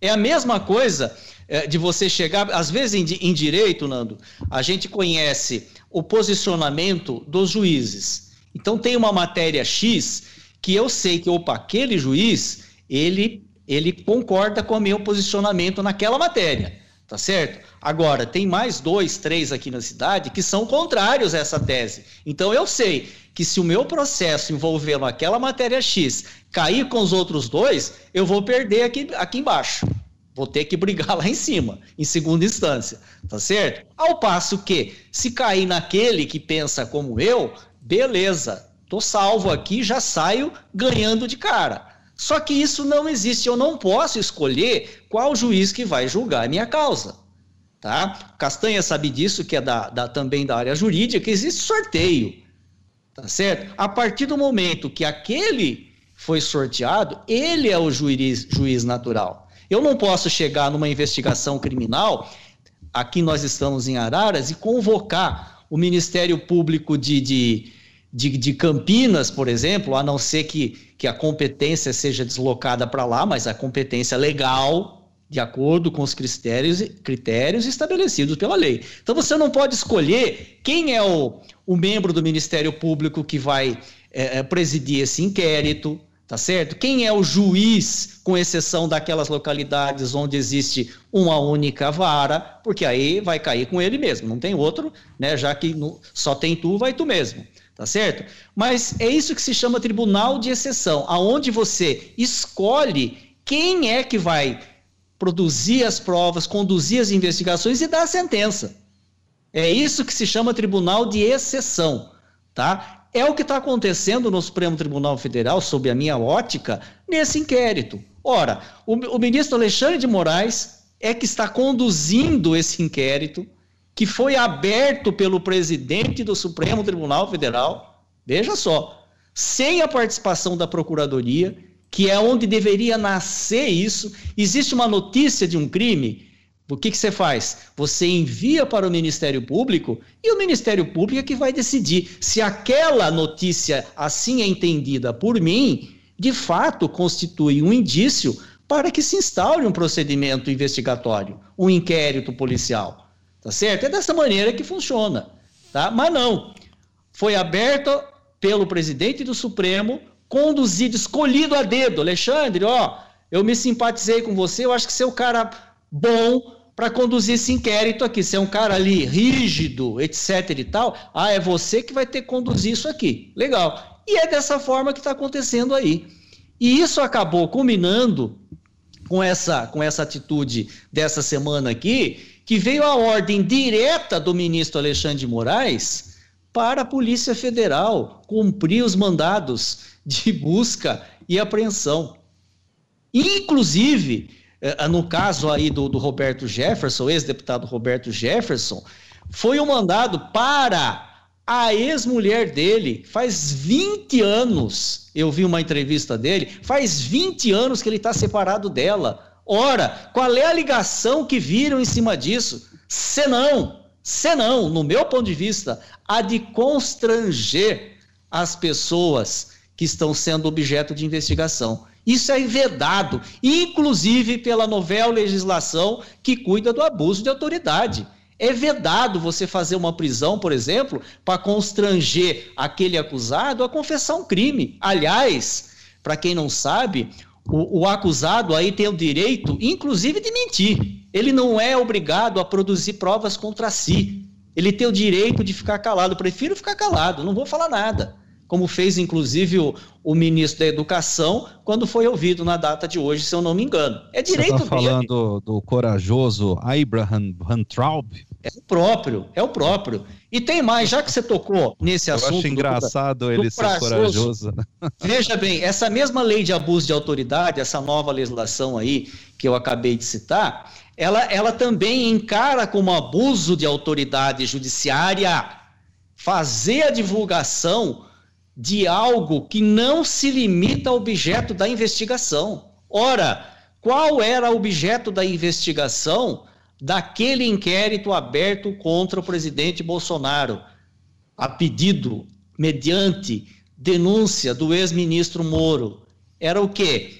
É a mesma coisa é, de você chegar, às vezes em, em direito, Nando, a gente conhece o posicionamento dos juízes. Então tem uma matéria X que eu sei que, opa, aquele juiz, ele, ele concorda com o meu posicionamento naquela matéria, tá certo? Agora, tem mais dois, três aqui na cidade que são contrários a essa tese. Então eu sei que se o meu processo envolvendo aquela matéria X cair com os outros dois, eu vou perder aqui, aqui embaixo. Vou ter que brigar lá em cima, em segunda instância, tá certo? Ao passo que, se cair naquele que pensa como eu, beleza, tô salvo aqui, já saio ganhando de cara. Só que isso não existe, eu não posso escolher qual juiz que vai julgar a minha causa. Tá? Castanha sabe disso, que é da, da, também da área jurídica, que existe sorteio. Tá certo? A partir do momento que aquele foi sorteado, ele é o juiz, juiz natural. Eu não posso chegar numa investigação criminal, aqui nós estamos em Araras, e convocar o Ministério Público de, de, de, de Campinas, por exemplo, a não ser que, que a competência seja deslocada para lá, mas a competência legal, de acordo com os critérios, critérios estabelecidos pela lei. Então você não pode escolher quem é o, o membro do Ministério Público que vai é, é, presidir esse inquérito, tá certo? Quem é o juiz, com exceção daquelas localidades onde existe uma única vara, porque aí vai cair com ele mesmo, não tem outro, né? Já que no, só tem tu, vai tu mesmo, tá certo? Mas é isso que se chama tribunal de exceção, aonde você escolhe quem é que vai produzir as provas, conduzir as investigações e dar a sentença. É isso que se chama tribunal de exceção, tá? É o que está acontecendo no Supremo Tribunal Federal, sob a minha ótica, nesse inquérito. Ora, o, o ministro Alexandre de Moraes é que está conduzindo esse inquérito, que foi aberto pelo presidente do Supremo Tribunal Federal, veja só, sem a participação da Procuradoria, que é onde deveria nascer isso. Existe uma notícia de um crime, o que, que você faz? Você envia para o Ministério Público e o Ministério Público é que vai decidir se aquela notícia, assim é entendida por mim, de fato constitui um indício para que se instaure um procedimento investigatório, um inquérito policial. Tá certo? É dessa maneira que funciona. Tá? Mas não. Foi aberto pelo presidente do Supremo, conduzido, escolhido a dedo. Alexandre, ó, eu me simpatizei com você, eu acho que você é o cara bom para conduzir esse inquérito aqui. Se é um cara ali rígido, etc e tal, ah, é você que vai ter que conduzir isso aqui. Legal. E é dessa forma que está acontecendo aí. E isso acabou culminando com essa, com essa atitude dessa semana aqui, que veio a ordem direta do ministro Alexandre de Moraes para a Polícia Federal cumprir os mandados de busca e apreensão. Inclusive, é, no caso aí do, do Roberto Jefferson, ex-deputado Roberto Jefferson, foi um mandado para a ex-mulher dele. Faz 20 anos, eu vi uma entrevista dele, faz 20 anos que ele está separado dela. Ora, qual é a ligação que viram em cima disso? Senão, senão, no meu ponto de vista, a de constranger as pessoas que estão sendo objeto de investigação. Isso é vedado, inclusive pela novela legislação que cuida do abuso de autoridade. É vedado você fazer uma prisão, por exemplo, para constranger aquele acusado a confessar um crime. Aliás, para quem não sabe, o, o, acusado aí tem o direito, inclusive, de mentir. Ele não é obrigado a produzir provas contra si. ele tem o direito de ficar calado. Eu prefiro ficar calado, não vou falar nada. Como fez, inclusive, o, o, ministro da Educação, quando foi ouvido na data de hoje, se eu não me engano. É direito Você está falando do corajoso Abraham Van Traub? É o próprio, é o próprio. E tem mais, já que você tocou nesse assunto. Eu acho engraçado do, ele do ser corajoso. Né? Veja bem, essa mesma lei de abuso de autoridade, essa nova legislação aí que eu acabei de citar, ela, ela também encara como abuso de autoridade judiciária fazer a divulgação de algo que não se limita ao objeto da investigação. Ora, qual era o objeto da investigação daquele inquérito aberto contra o presidente Bolsonaro, a pedido, mediante denúncia do ex-ministro Moro, era o quê?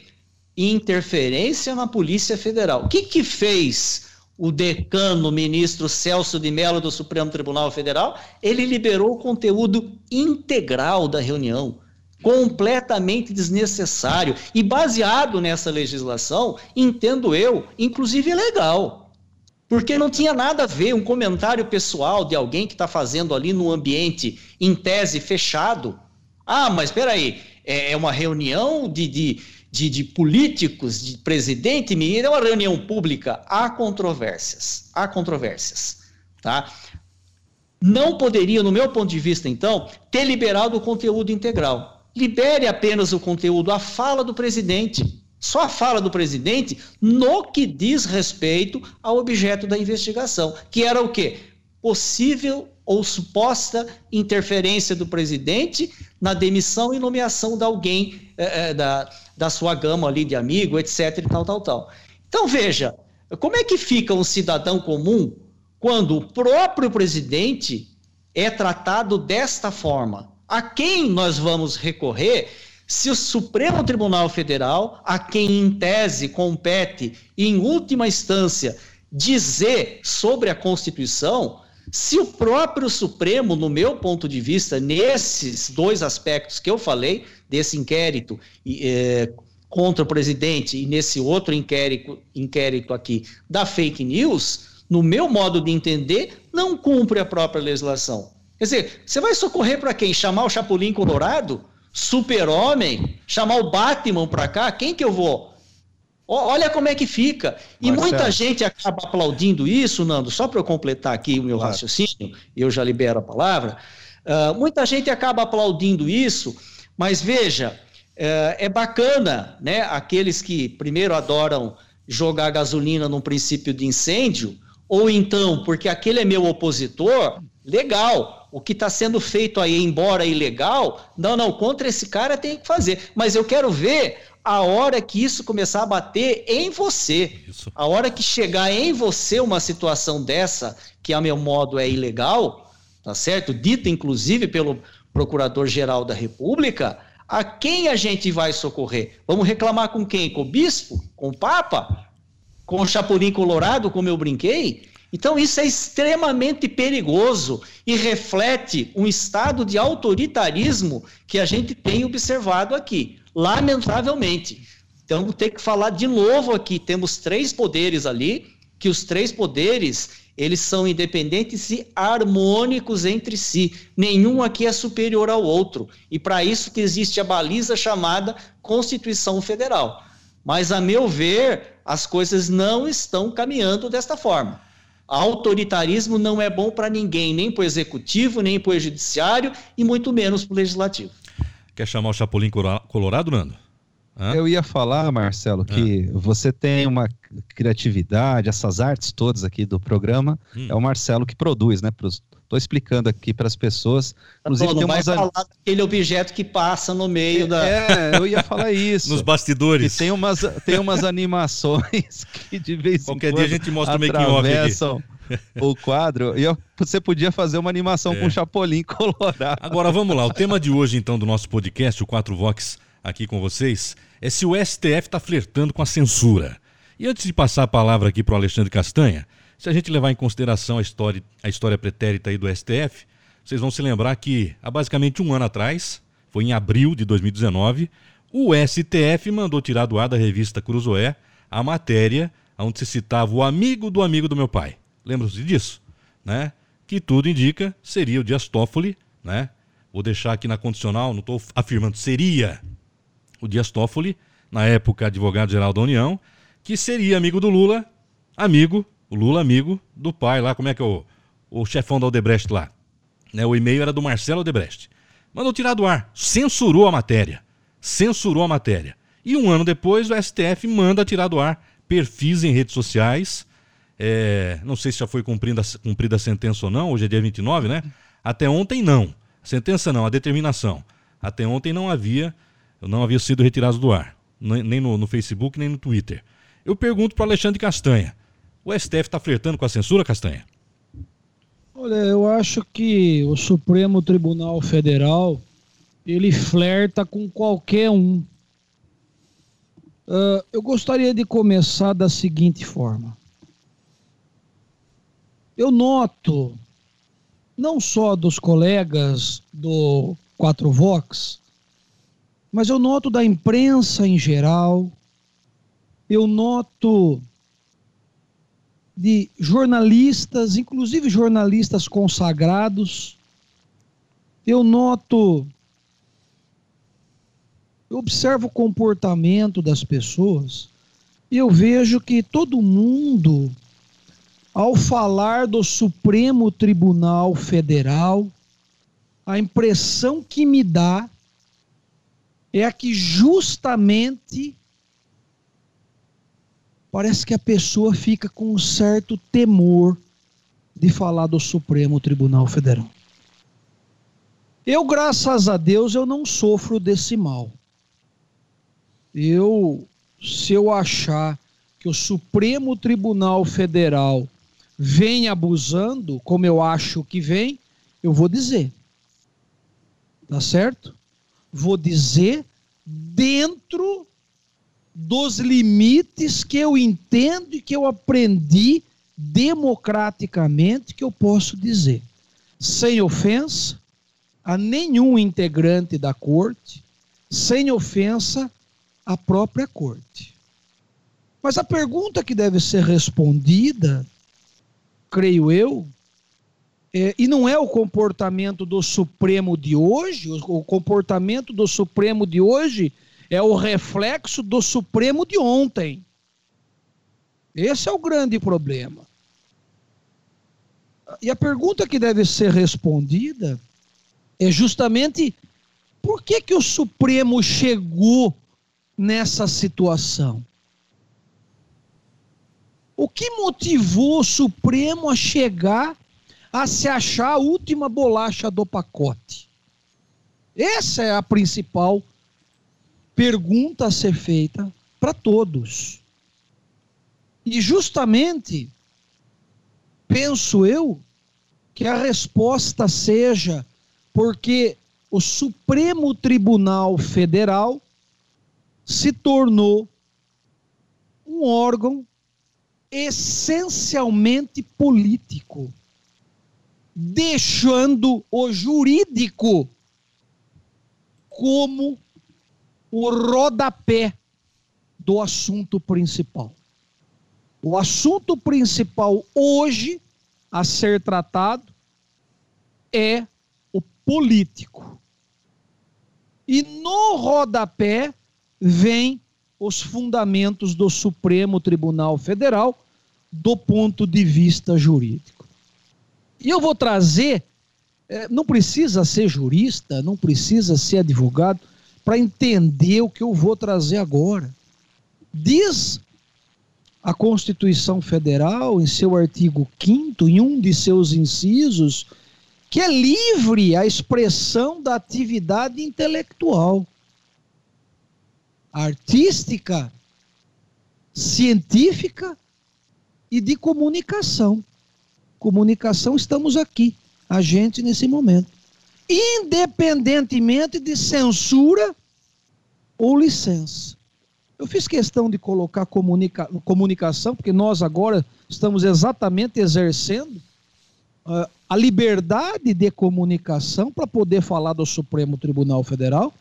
Interferência na Polícia Federal. O que, que fez o decano, ministro Celso de Mello do Supremo Tribunal Federal? Ele liberou o conteúdo integral da reunião completamente desnecessário e baseado nessa legislação, entendo eu, inclusive legal. Porque não tinha nada a ver um comentário pessoal de alguém que está fazendo ali no ambiente, em tese, fechado. Ah, mas espera aí, é, é uma reunião de, de, de, de políticos, de presidente, é uma reunião pública. Há controvérsias, há controvérsias, tá? Não poderia, no meu ponto de vista, então, ter liberado o conteúdo integral. Libere apenas o conteúdo, a fala do presidente. Só a fala do presidente no que diz respeito ao objeto da investigação, que era o quê? Possível ou suposta interferência do presidente na demissão e nomeação de alguém é, da, da sua gama ali de amigo, etc. e tal, tal, tal. Então, veja, como é que fica um cidadão comum quando o próprio presidente é tratado desta forma? A quem nós vamos recorrer se o Supremo Tribunal Federal, a quem em tese compete, em última instância, dizer sobre a Constituição, se o próprio Supremo, no meu ponto de vista, nesses dois aspectos que eu falei, desse inquérito é, contra o presidente e nesse outro inquérito, inquérito aqui da fake news, no meu modo de entender, não cumpre a própria legislação. Quer dizer, você vai socorrer para quem? Chamar o Chapolin Colorado? Super-homem, chamar o Batman para cá, quem que eu vou? Olha como é que fica. E Marcelo. muita gente acaba aplaudindo isso, Nando, só para eu completar aqui o meu claro. raciocínio, eu já libero a palavra. Uh, muita gente acaba aplaudindo isso, mas veja, uh, é bacana, né? Aqueles que primeiro adoram jogar gasolina num princípio de incêndio, ou então, porque aquele é meu opositor, legal. O que está sendo feito aí, embora ilegal, não, não, contra esse cara tem que fazer. Mas eu quero ver a hora que isso começar a bater em você. Isso. A hora que chegar em você uma situação dessa, que a meu modo é ilegal, tá certo? Dita inclusive pelo Procurador-Geral da República, a quem a gente vai socorrer? Vamos reclamar com quem? Com o bispo? Com o papa? Com o chapulim colorado, como eu brinquei? Então, isso é extremamente perigoso e reflete um estado de autoritarismo que a gente tem observado aqui, lamentavelmente. Então, ter que falar de novo aqui: temos três poderes ali, que os três poderes eles são independentes e harmônicos entre si. Nenhum aqui é superior ao outro. E para isso que existe a baliza chamada Constituição Federal. Mas, a meu ver, as coisas não estão caminhando desta forma. Autoritarismo não é bom para ninguém, nem para o executivo, nem para o judiciário e muito menos para o legislativo. Quer chamar o Chapolin Colorado, Nando? Hã? Eu ia falar, Marcelo, que Hã? você tem uma criatividade, essas artes todas aqui do programa, hum. é o Marcelo que produz, né? Estou explicando aqui para as pessoas. Inclusive, não tem vai umas... falar daquele objeto que passa no meio é, da. É, eu ia falar isso. Nos bastidores. Que tem umas, tem umas animações que de vez Qualquer em quando. Qualquer dia a gente mostra o making-off o quadro. E você podia fazer uma animação é. com Chapolin colorado. Agora vamos lá. O tema de hoje, então, do nosso podcast, o 4 Vox, aqui com vocês, é se o STF está flertando com a censura. E antes de passar a palavra aqui para o Alexandre Castanha, se a gente levar em consideração a história, a história pretérita aí do STF, vocês vão se lembrar que há basicamente um ano atrás, foi em abril de 2019, o STF mandou tirar do ar da revista Cruzoé a matéria onde se citava o amigo do amigo do meu pai. Lembram-se disso? Né? que tudo indica seria o Dias Toffoli, né? Vou deixar aqui na condicional, não estou afirmando, seria o Dias Toffoli, na época advogado-geral da União, que seria amigo do Lula, amigo, o Lula amigo do pai lá, como é que é o, o chefão da Odebrecht lá. Né? O e-mail era do Marcelo Odebrecht. Mandou tirar do ar, censurou a matéria. Censurou a matéria. E um ano depois o STF manda tirar do ar perfis em redes sociais. É, não sei se já foi cumprida, cumprida a sentença ou não, hoje é dia 29, né? Até ontem não. sentença não, a determinação. Até ontem não havia, não havia sido retirado do ar. Nem no, no Facebook, nem no Twitter. Eu pergunto para Alexandre Castanha. O STF está flertando com a censura, Castanha? Olha, eu acho que o Supremo Tribunal Federal ele flerta com qualquer um. Uh, eu gostaria de começar da seguinte forma. Eu noto, não só dos colegas do 4 Vox, mas eu noto da imprensa em geral, eu noto de jornalistas, inclusive jornalistas consagrados. Eu noto, eu observo o comportamento das pessoas e eu vejo que todo mundo, ao falar do Supremo Tribunal Federal, a impressão que me dá é a que justamente parece que a pessoa fica com um certo temor de falar do Supremo Tribunal Federal. Eu, graças a Deus, eu não sofro desse mal. Eu, se eu achar que o Supremo Tribunal Federal vem abusando, como eu acho que vem, eu vou dizer. Tá certo? Vou dizer dentro dos limites que eu entendo e que eu aprendi democraticamente que eu posso dizer, sem ofensa a nenhum integrante da corte, sem ofensa à própria corte. Mas a pergunta que deve ser respondida, creio eu, é, e não é o comportamento do Supremo de hoje, o, o comportamento do Supremo de hoje é o reflexo do Supremo de ontem. Esse é o grande problema. E a pergunta que deve ser respondida é justamente por que, que o Supremo chegou nessa situação? O que motivou o Supremo a chegar a se achar a última bolacha do pacote? Essa é a principal pergunta a ser feita para todos. E justamente, penso eu, que a resposta seja porque o Supremo Tribunal Federal se tornou um órgão essencialmente político, deixando o jurídico como o rodapé do assunto principal. O assunto principal hoje a ser tratado é o político. E no rodapé vem os fundamentos do Supremo Tribunal Federal do ponto de vista jurídico. E eu vou trazer, eh, não precisa ser jurista, não precisa ser advogado, para entender o que eu vou trazer agora. Diz a Constituição Federal, em seu artigo 5, em um de seus incisos, que é livre a expressão da atividade intelectual, artística, científica e de comunicação. Comunicação, estamos aqui, a gente nesse momento independentemente de censura ou licença. Eu fiz questão de colocar comunica comunicação, porque nós agora estamos exatamente exercendo uh, a liberdade de comunicação para poder falar do Supremo Tribunal Federal.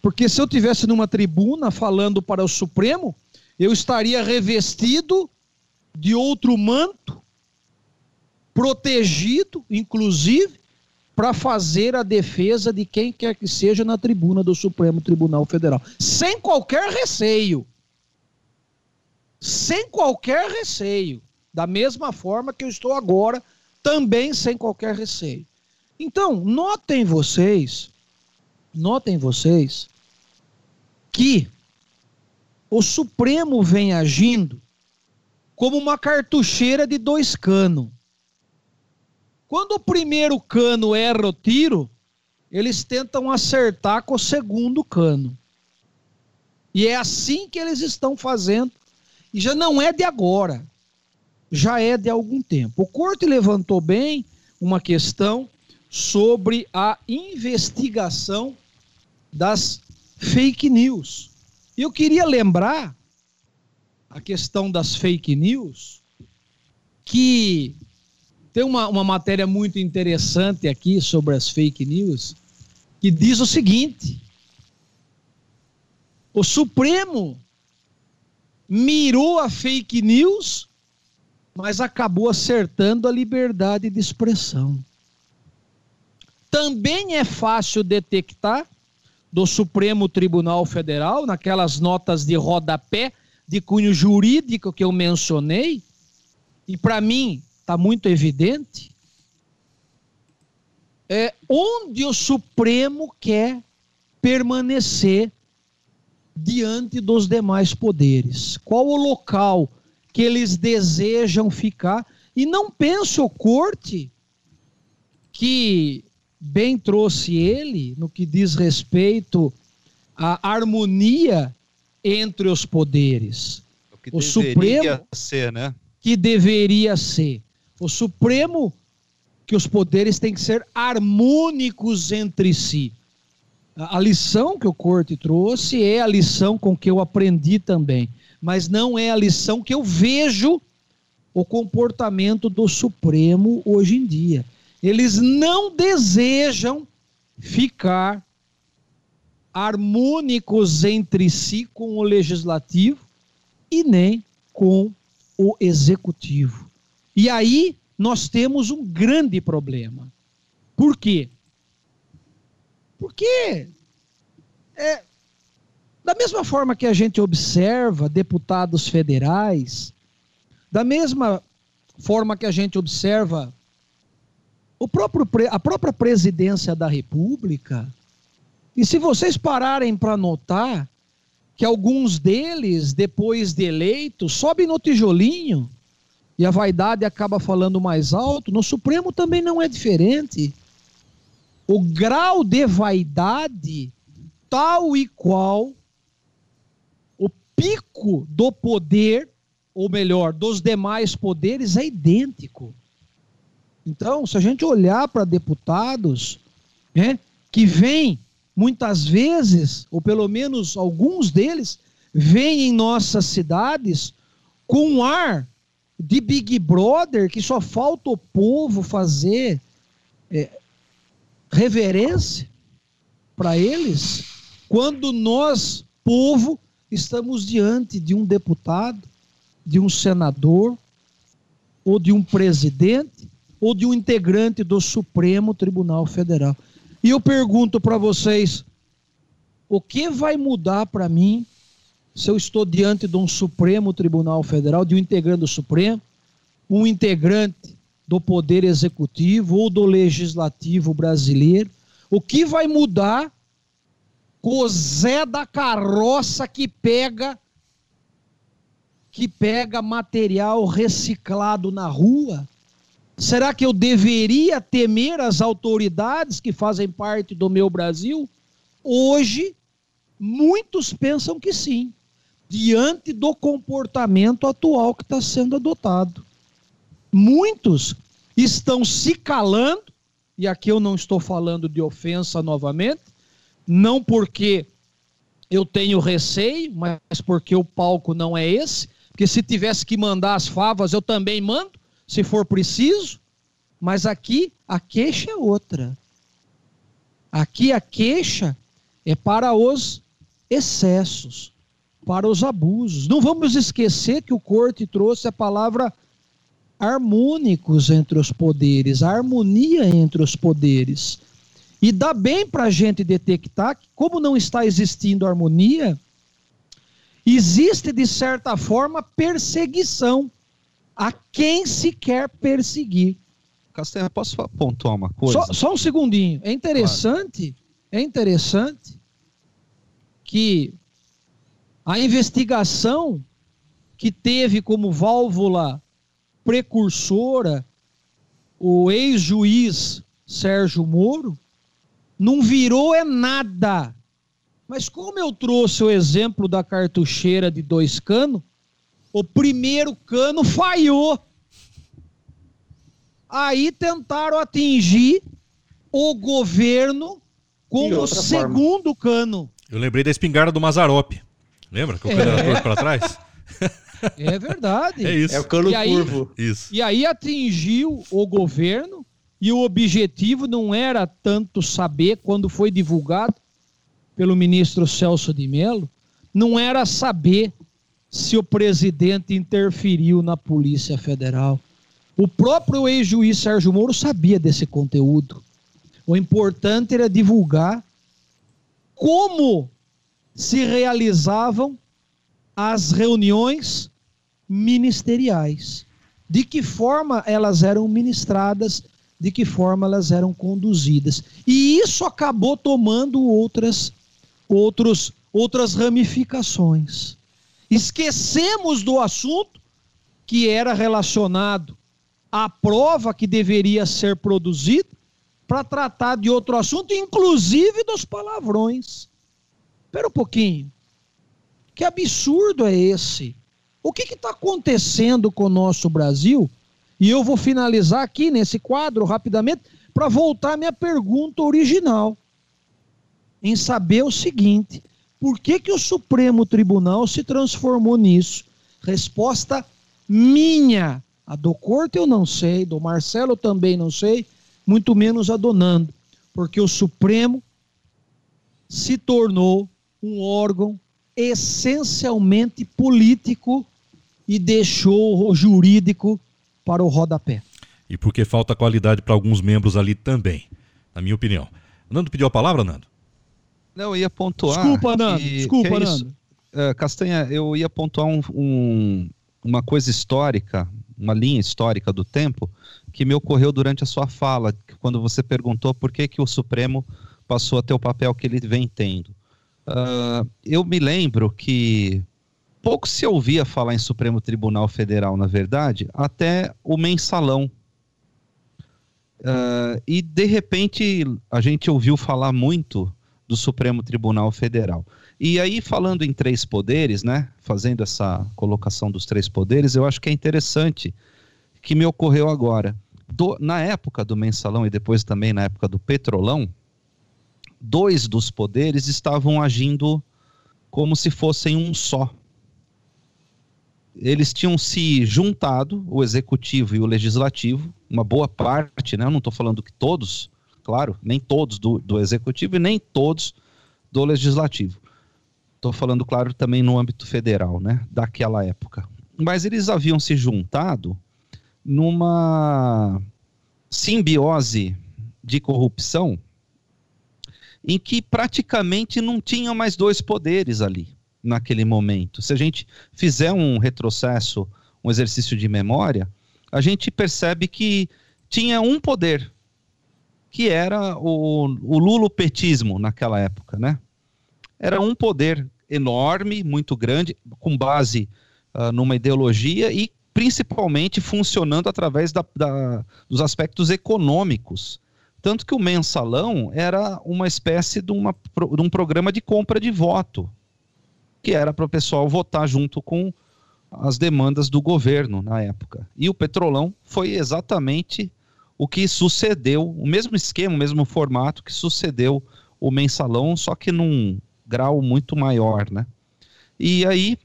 Porque se eu tivesse numa tribuna falando para o Supremo, eu estaria revestido de outro manto protegido, inclusive, para fazer a defesa de quem quer que seja na tribuna do Supremo Tribunal Federal, sem qualquer receio. Sem qualquer receio. Da mesma forma que eu estou agora, também sem qualquer receio. Então, notem vocês, notem vocês, que o Supremo vem agindo como uma cartucheira de dois canos. Quando o primeiro cano erra o tiro, eles tentam acertar com o segundo cano. E é assim que eles estão fazendo. E já não é de agora. Já é de algum tempo. O Corte levantou bem uma questão sobre a investigação das fake news. Eu queria lembrar a questão das fake news, que tem uma, uma matéria muito interessante aqui sobre as fake news, que diz o seguinte: o Supremo mirou a fake news, mas acabou acertando a liberdade de expressão. Também é fácil detectar do Supremo Tribunal Federal, naquelas notas de rodapé de cunho jurídico que eu mencionei, e para mim está muito evidente, é onde o Supremo quer permanecer diante dos demais poderes. Qual o local que eles desejam ficar? E não pense o corte que bem trouxe ele no que diz respeito à harmonia entre os poderes. O, o Supremo ser, né? que deveria ser. O Supremo que os poderes têm que ser harmônicos entre si. A lição que o Corte trouxe é a lição com que eu aprendi também, mas não é a lição que eu vejo o comportamento do Supremo hoje em dia. Eles não desejam ficar harmônicos entre si com o legislativo e nem com o executivo. E aí nós temos um grande problema. Por quê? Porque é, da mesma forma que a gente observa deputados federais, da mesma forma que a gente observa o próprio, a própria presidência da República, e se vocês pararem para notar que alguns deles, depois de eleitos, sobem no tijolinho e a vaidade acaba falando mais alto, no Supremo também não é diferente. O grau de vaidade, tal e qual o pico do poder, ou melhor, dos demais poderes, é idêntico. Então, se a gente olhar para deputados né, que vêm muitas vezes, ou pelo menos alguns deles, vêm em nossas cidades com um ar de Big Brother que só falta o povo fazer é, reverência para eles, quando nós, povo, estamos diante de um deputado, de um senador, ou de um presidente, ou de um integrante do Supremo Tribunal Federal. E eu pergunto para vocês: o que vai mudar para mim se eu estou diante de um Supremo Tribunal Federal, de um integrante do Supremo, um integrante do Poder Executivo ou do Legislativo brasileiro? O que vai mudar com o Zé da carroça que pega que pega material reciclado na rua? Será que eu deveria temer as autoridades que fazem parte do meu Brasil? Hoje, muitos pensam que sim, diante do comportamento atual que está sendo adotado. Muitos estão se calando, e aqui eu não estou falando de ofensa novamente, não porque eu tenho receio, mas porque o palco não é esse, porque se tivesse que mandar as favas, eu também mando se for preciso, mas aqui a queixa é outra. Aqui a queixa é para os excessos, para os abusos. Não vamos esquecer que o corte trouxe a palavra harmônicos entre os poderes, a harmonia entre os poderes. E dá bem para a gente detectar que, como não está existindo harmonia, existe, de certa forma, perseguição a quem se quer perseguir. Castanha, posso pontuar uma coisa? Só, só um segundinho. É interessante, claro. é interessante que a investigação que teve como válvula precursora o ex-juiz Sérgio Moro não virou é nada. Mas como eu trouxe o exemplo da cartucheira de dois canos, o primeiro cano falhou. Aí tentaram atingir o governo com o segundo forma. cano. Eu lembrei da espingarda do Mazarope. Lembra? Que o cano é. era para trás? É verdade. É isso. É o cano e aí, curvo. Isso. E aí atingiu o governo e o objetivo não era tanto saber quando foi divulgado pelo ministro Celso de Mello, não era saber se o presidente interferiu na Polícia Federal. O próprio ex-juiz Sérgio Moro sabia desse conteúdo. O importante era divulgar como se realizavam as reuniões ministeriais, de que forma elas eram ministradas, de que forma elas eram conduzidas. E isso acabou tomando outras outros outras ramificações. Esquecemos do assunto que era relacionado à prova que deveria ser produzida para tratar de outro assunto, inclusive dos palavrões. Espera um pouquinho. Que absurdo é esse? O que está acontecendo com o nosso Brasil? E eu vou finalizar aqui nesse quadro rapidamente para voltar à minha pergunta original. Em saber o seguinte: por que, que o Supremo Tribunal se transformou nisso? Resposta minha. A do Corte eu não sei, do Marcelo também não sei, muito menos a do Nando. Porque o Supremo se tornou um órgão essencialmente político e deixou o jurídico para o rodapé. E porque falta qualidade para alguns membros ali também, na minha opinião. Nando pediu a palavra, Nando? Não, eu ia pontuar. Desculpa, Nando. Que, desculpa, que é Nando. Uh, Castanha, eu ia pontuar um, um, uma coisa histórica, uma linha histórica do tempo, que me ocorreu durante a sua fala, quando você perguntou por que, que o Supremo passou a ter o papel que ele vem tendo. Uh, eu me lembro que pouco se ouvia falar em Supremo Tribunal Federal, na verdade, até o mensalão. Uh, e de repente a gente ouviu falar muito do Supremo Tribunal Federal. E aí, falando em três poderes, né, fazendo essa colocação dos três poderes, eu acho que é interessante que me ocorreu agora. Do, na época do mensalão e depois também na época do petrolão, dois dos poderes estavam agindo como se fossem um só. Eles tinham se juntado, o executivo e o legislativo, uma boa parte, né? Eu não estou falando que todos, claro, nem todos do, do executivo e nem todos do legislativo. Estou falando, claro, também no âmbito federal, né? Daquela época. Mas eles haviam se juntado numa simbiose de corrupção em que praticamente não tinha mais dois poderes ali naquele momento. Se a gente fizer um retrocesso, um exercício de memória, a gente percebe que tinha um poder, que era o, o lulopetismo naquela época, né? Era um poder enorme, muito grande, com base uh, numa ideologia e principalmente funcionando através da, da, dos aspectos econômicos tanto que o mensalão era uma espécie de, uma, de um programa de compra de voto, que era para o pessoal votar junto com as demandas do governo na época. E o petrolão foi exatamente o que sucedeu, o mesmo esquema, o mesmo formato que sucedeu o mensalão, só que num grau muito maior, né? E aí,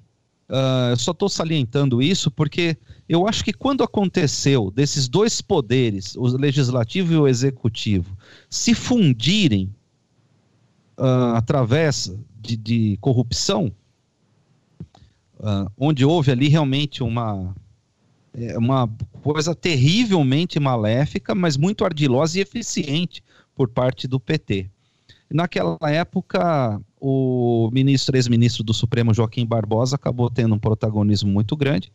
uh, eu só estou salientando isso porque eu acho que quando aconteceu desses dois poderes, o legislativo e o executivo, se fundirem uh, através de, de corrupção, uh, onde houve ali realmente uma, é uma coisa terrivelmente maléfica, mas muito ardilosa e eficiente por parte do PT. Naquela época, o ministro, ex-ministro do Supremo, Joaquim Barbosa, acabou tendo um protagonismo muito grande.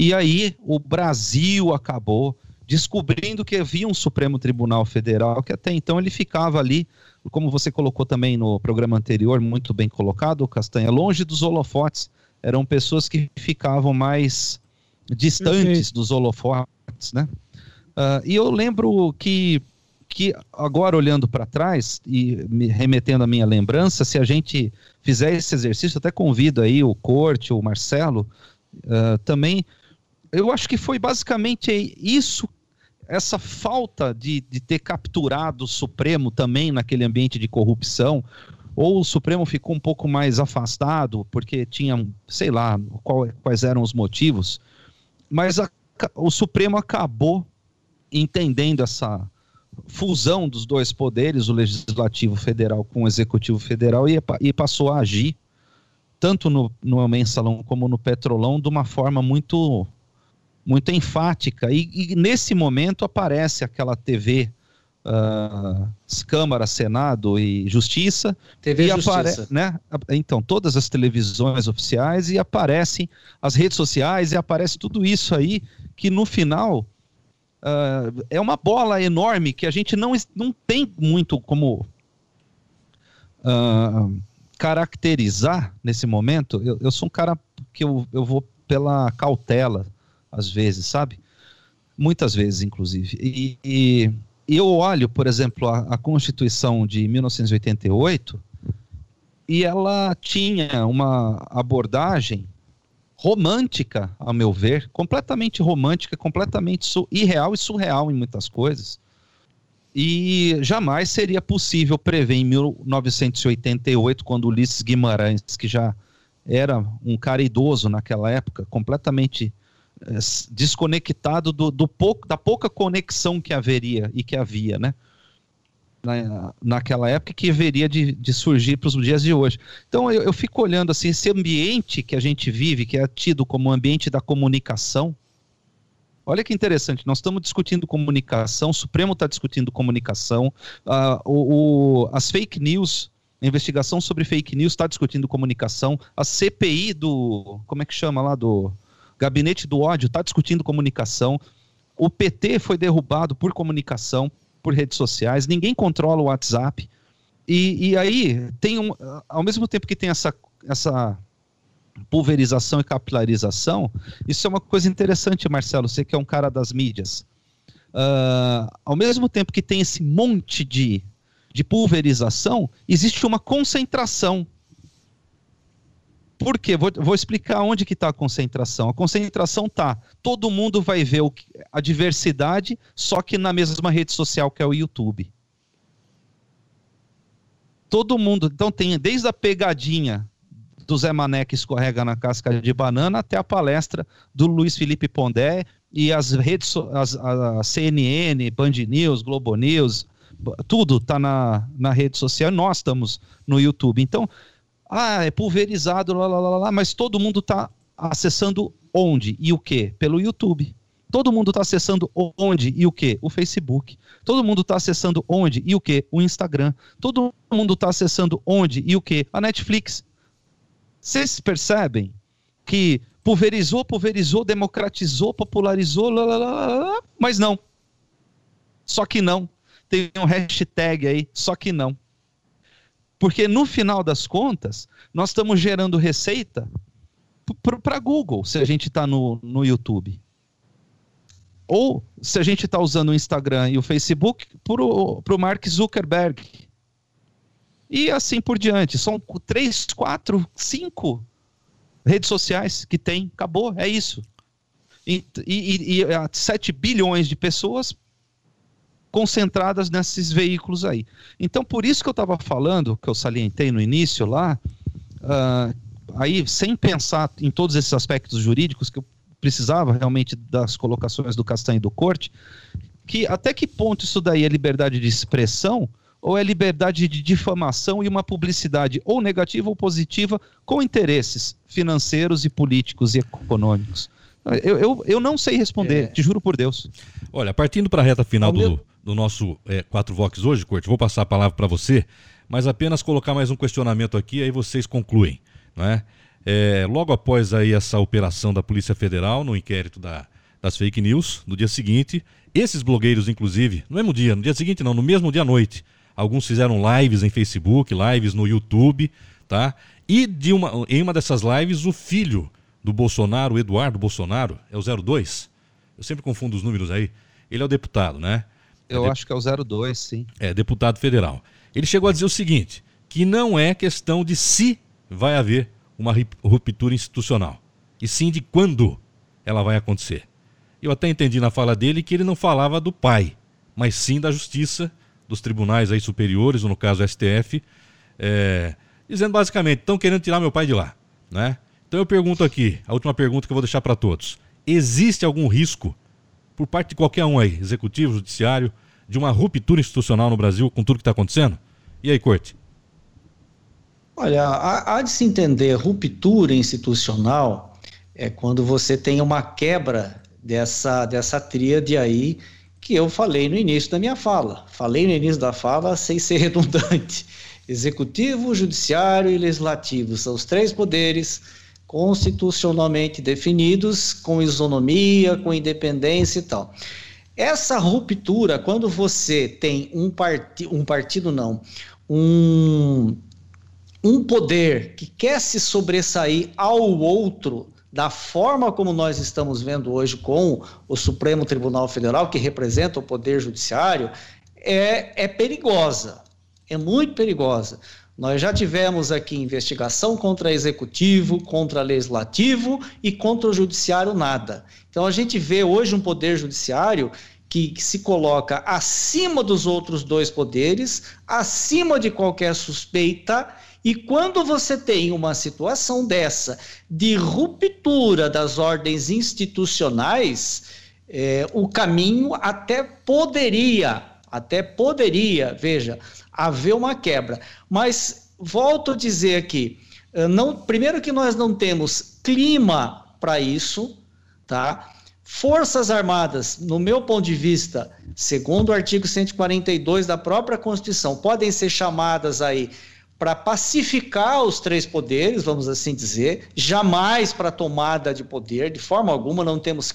E aí o Brasil acabou descobrindo que havia um Supremo Tribunal Federal, que até então ele ficava ali, como você colocou também no programa anterior, muito bem colocado, Castanha, longe dos holofotes. Eram pessoas que ficavam mais distantes dos holofotes, né? Uh, e eu lembro que, que agora olhando para trás e me remetendo à minha lembrança, se a gente fizer esse exercício, até convido aí o Corte, o Marcelo, uh, também, eu acho que foi basicamente isso, essa falta de, de ter capturado o Supremo também naquele ambiente de corrupção, ou o Supremo ficou um pouco mais afastado, porque tinha, sei lá, qual, quais eram os motivos, mas a, o Supremo acabou entendendo essa fusão dos dois poderes, o Legislativo Federal com o Executivo Federal, e, e passou a agir, tanto no, no Mensalão como no Petrolão, de uma forma muito muito enfática. E, e nesse momento aparece aquela TV uh, Câmara, Senado e Justiça. TV e Justiça. Né? Então, todas as televisões oficiais e aparecem as redes sociais e aparece tudo isso aí que no final uh, é uma bola enorme que a gente não, não tem muito como uh, caracterizar nesse momento. Eu, eu, sou um cara que eu, eu vou pela cautela, às vezes, sabe? Muitas vezes, inclusive. E, e eu olho, por exemplo, a, a Constituição de 1988 e ela tinha uma abordagem romântica, a meu ver, completamente romântica, completamente irreal e surreal em muitas coisas. E jamais seria possível prever em 1988, quando Ulisses Guimarães, que já era um cara idoso naquela época, completamente desconectado do, do pouco, da pouca conexão que haveria e que havia, né? Na, naquela época que haveria de, de surgir para os dias de hoje. Então eu, eu, fico olhando assim, esse ambiente que a gente vive, que é tido como ambiente da comunicação. Olha que interessante, nós estamos discutindo comunicação, o Supremo está discutindo comunicação, uh, o, o, as fake news, a investigação sobre fake news está discutindo comunicação, a CPI do. Como é que chama lá? Do Gabinete do ódio está discutindo comunicação. O PT foi derrubado por comunicação, por redes sociais. Ninguém controla o WhatsApp. E, e aí tem um, ao mesmo tempo que tem essa, essa pulverização e capilarização, isso é uma coisa interessante, Marcelo. Você que é um cara das mídias. Uh, ao mesmo tempo que tem esse monte de, de pulverização, existe uma concentração por quê? Vou, vou explicar onde que está a concentração. A concentração está, todo mundo vai ver o, a diversidade, só que na mesma rede social que é o YouTube. Todo mundo, então tem desde a pegadinha do Zé Mané que escorrega na casca de banana até a palestra do Luiz Felipe Pondé e as redes, as, a CNN, Band News, Globo News, tudo está na, na rede social. Nós estamos no YouTube. Então, ah, é pulverizado, lá, lá, lá, lá, mas todo mundo está acessando onde e o que? Pelo YouTube. Todo mundo está acessando onde e o que? O Facebook. Todo mundo está acessando onde e o que? O Instagram. Todo mundo está acessando onde e o que? A Netflix. Vocês percebem que pulverizou, pulverizou, democratizou, popularizou, lá, lá, lá, mas não. Só que não. Tem um hashtag aí, só que não. Porque no final das contas, nós estamos gerando receita para Google, se a gente está no, no YouTube. Ou se a gente está usando o Instagram e o Facebook para o Mark Zuckerberg. E assim por diante. São três, quatro, cinco redes sociais que tem. Acabou, é isso. E, e, e 7 bilhões de pessoas concentradas nesses veículos aí. Então, por isso que eu estava falando, que eu salientei no início lá, uh, aí sem pensar em todos esses aspectos jurídicos que eu precisava realmente das colocações do Castanho e do Corte, que até que ponto isso daí é liberdade de expressão ou é liberdade de difamação e uma publicidade ou negativa ou positiva com interesses financeiros e políticos e econômicos. Eu, eu, eu não sei responder, é. te juro por Deus. Olha, partindo para a reta final do, do nosso é, 4 Vox hoje, Corte, vou passar a palavra para você, mas apenas colocar mais um questionamento aqui, aí vocês concluem. Não é? É, logo após aí essa operação da Polícia Federal no inquérito da, das fake news, no dia seguinte, esses blogueiros, inclusive, no mesmo dia, no dia seguinte não, no mesmo dia à noite, alguns fizeram lives em Facebook, lives no YouTube, tá? E de uma, em uma dessas lives, o filho do Bolsonaro, o Eduardo Bolsonaro, é o 02? Eu sempre confundo os números aí. Ele é o deputado, né? Eu é acho que é o 02, sim. É, deputado federal. Ele chegou a dizer o seguinte: que não é questão de se vai haver uma ruptura institucional, e sim de quando ela vai acontecer. Eu até entendi na fala dele que ele não falava do pai, mas sim da justiça, dos tribunais aí superiores, ou no caso STF, é, dizendo basicamente, estão querendo tirar meu pai de lá, né? Então eu pergunto aqui, a última pergunta que eu vou deixar para todos. Existe algum risco, por parte de qualquer um aí, executivo, judiciário, de uma ruptura institucional no Brasil com tudo que está acontecendo? E aí, Corte? Olha, há, há de se entender ruptura institucional é quando você tem uma quebra dessa, dessa tríade aí que eu falei no início da minha fala. Falei no início da fala sem ser redundante. Executivo, judiciário e legislativo são os três poderes constitucionalmente definidos, com isonomia, com independência e tal. Essa ruptura, quando você tem um, parti um partido, não, um, um poder que quer se sobressair ao outro, da forma como nós estamos vendo hoje com o Supremo Tribunal Federal, que representa o Poder Judiciário, é, é perigosa, é muito perigosa. Nós já tivemos aqui investigação contra executivo, contra legislativo e contra o judiciário nada. Então a gente vê hoje um poder judiciário que, que, se coloca acima dos outros dois poderes, acima de qualquer suspeita, e quando você tem uma situação dessa de ruptura das ordens institucionais, é, o caminho até poderia, até poderia, veja, haver uma quebra. Mas volto a dizer aqui, eh, não, primeiro que nós não temos clima para isso, tá? Forças Armadas, no meu ponto de vista, segundo o artigo 142 da própria Constituição, podem ser chamadas aí para pacificar os três poderes, vamos assim dizer, jamais para tomada de poder, de forma alguma, não temos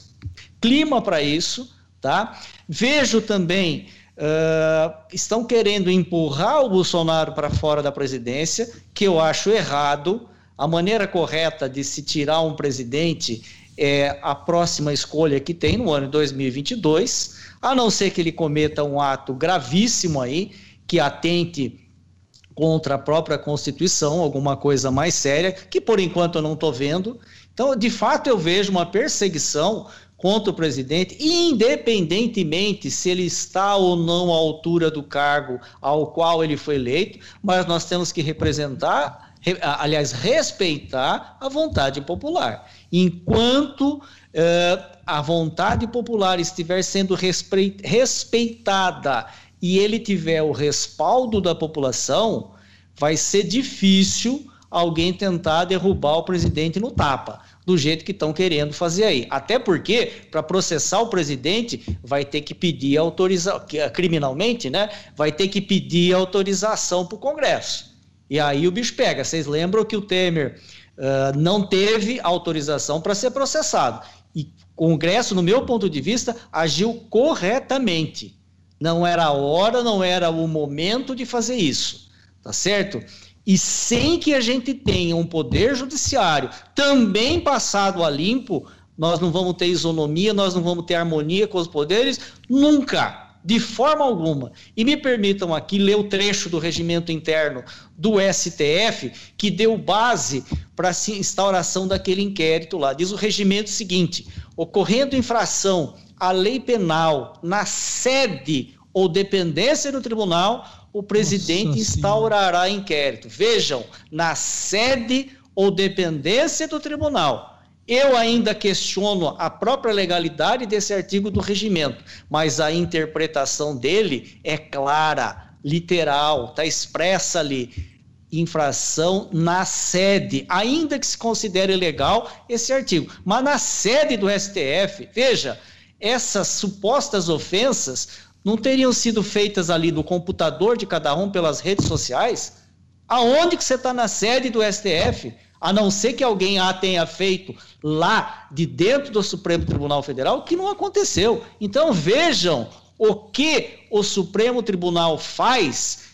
clima para isso, tá? Vejo também Uh, estão querendo empurrar o Bolsonaro para fora da presidência, que eu acho errado. A maneira correta de se tirar um presidente é a próxima escolha que tem no ano de 2022, a não ser que ele cometa um ato gravíssimo aí, que atente contra a própria Constituição, alguma coisa mais séria, que por enquanto eu não estou vendo. Então, de fato, eu vejo uma perseguição contra o presidente, independentemente se ele está ou não à altura do cargo ao qual ele foi eleito, mas nós temos que representar, aliás, respeitar a vontade popular. Enquanto uh, a vontade popular estiver sendo respeitada e ele tiver o respaldo da população, vai ser difícil alguém tentar derrubar o presidente no tapa do jeito que estão querendo fazer aí. Até porque, para processar o presidente, vai ter que pedir autorização, criminalmente, né? Vai ter que pedir autorização para o Congresso. E aí o bicho pega. Vocês lembram que o Temer uh, não teve autorização para ser processado. E o Congresso, no meu ponto de vista, agiu corretamente. Não era a hora, não era o momento de fazer isso. Tá certo? E sem que a gente tenha um poder judiciário também passado a limpo, nós não vamos ter isonomia, nós não vamos ter harmonia com os poderes, nunca, de forma alguma. E me permitam aqui ler o trecho do regimento interno do STF, que deu base para a instauração daquele inquérito lá. Diz o regimento seguinte: ocorrendo infração à lei penal na sede ou dependência do tribunal, o presidente Nossa instaurará senhora. inquérito. Vejam, na sede ou dependência do tribunal. Eu ainda questiono a própria legalidade desse artigo do regimento, mas a interpretação dele é clara, literal, está expressa ali. infração na sede, ainda que se considere legal esse artigo. Mas na sede do STF, veja, essas supostas ofensas não teriam sido feitas ali do computador de cada um pelas redes sociais? Aonde que você está na sede do STF? A não ser que alguém a tenha feito lá de dentro do Supremo Tribunal Federal, que não aconteceu. Então vejam o que o Supremo Tribunal faz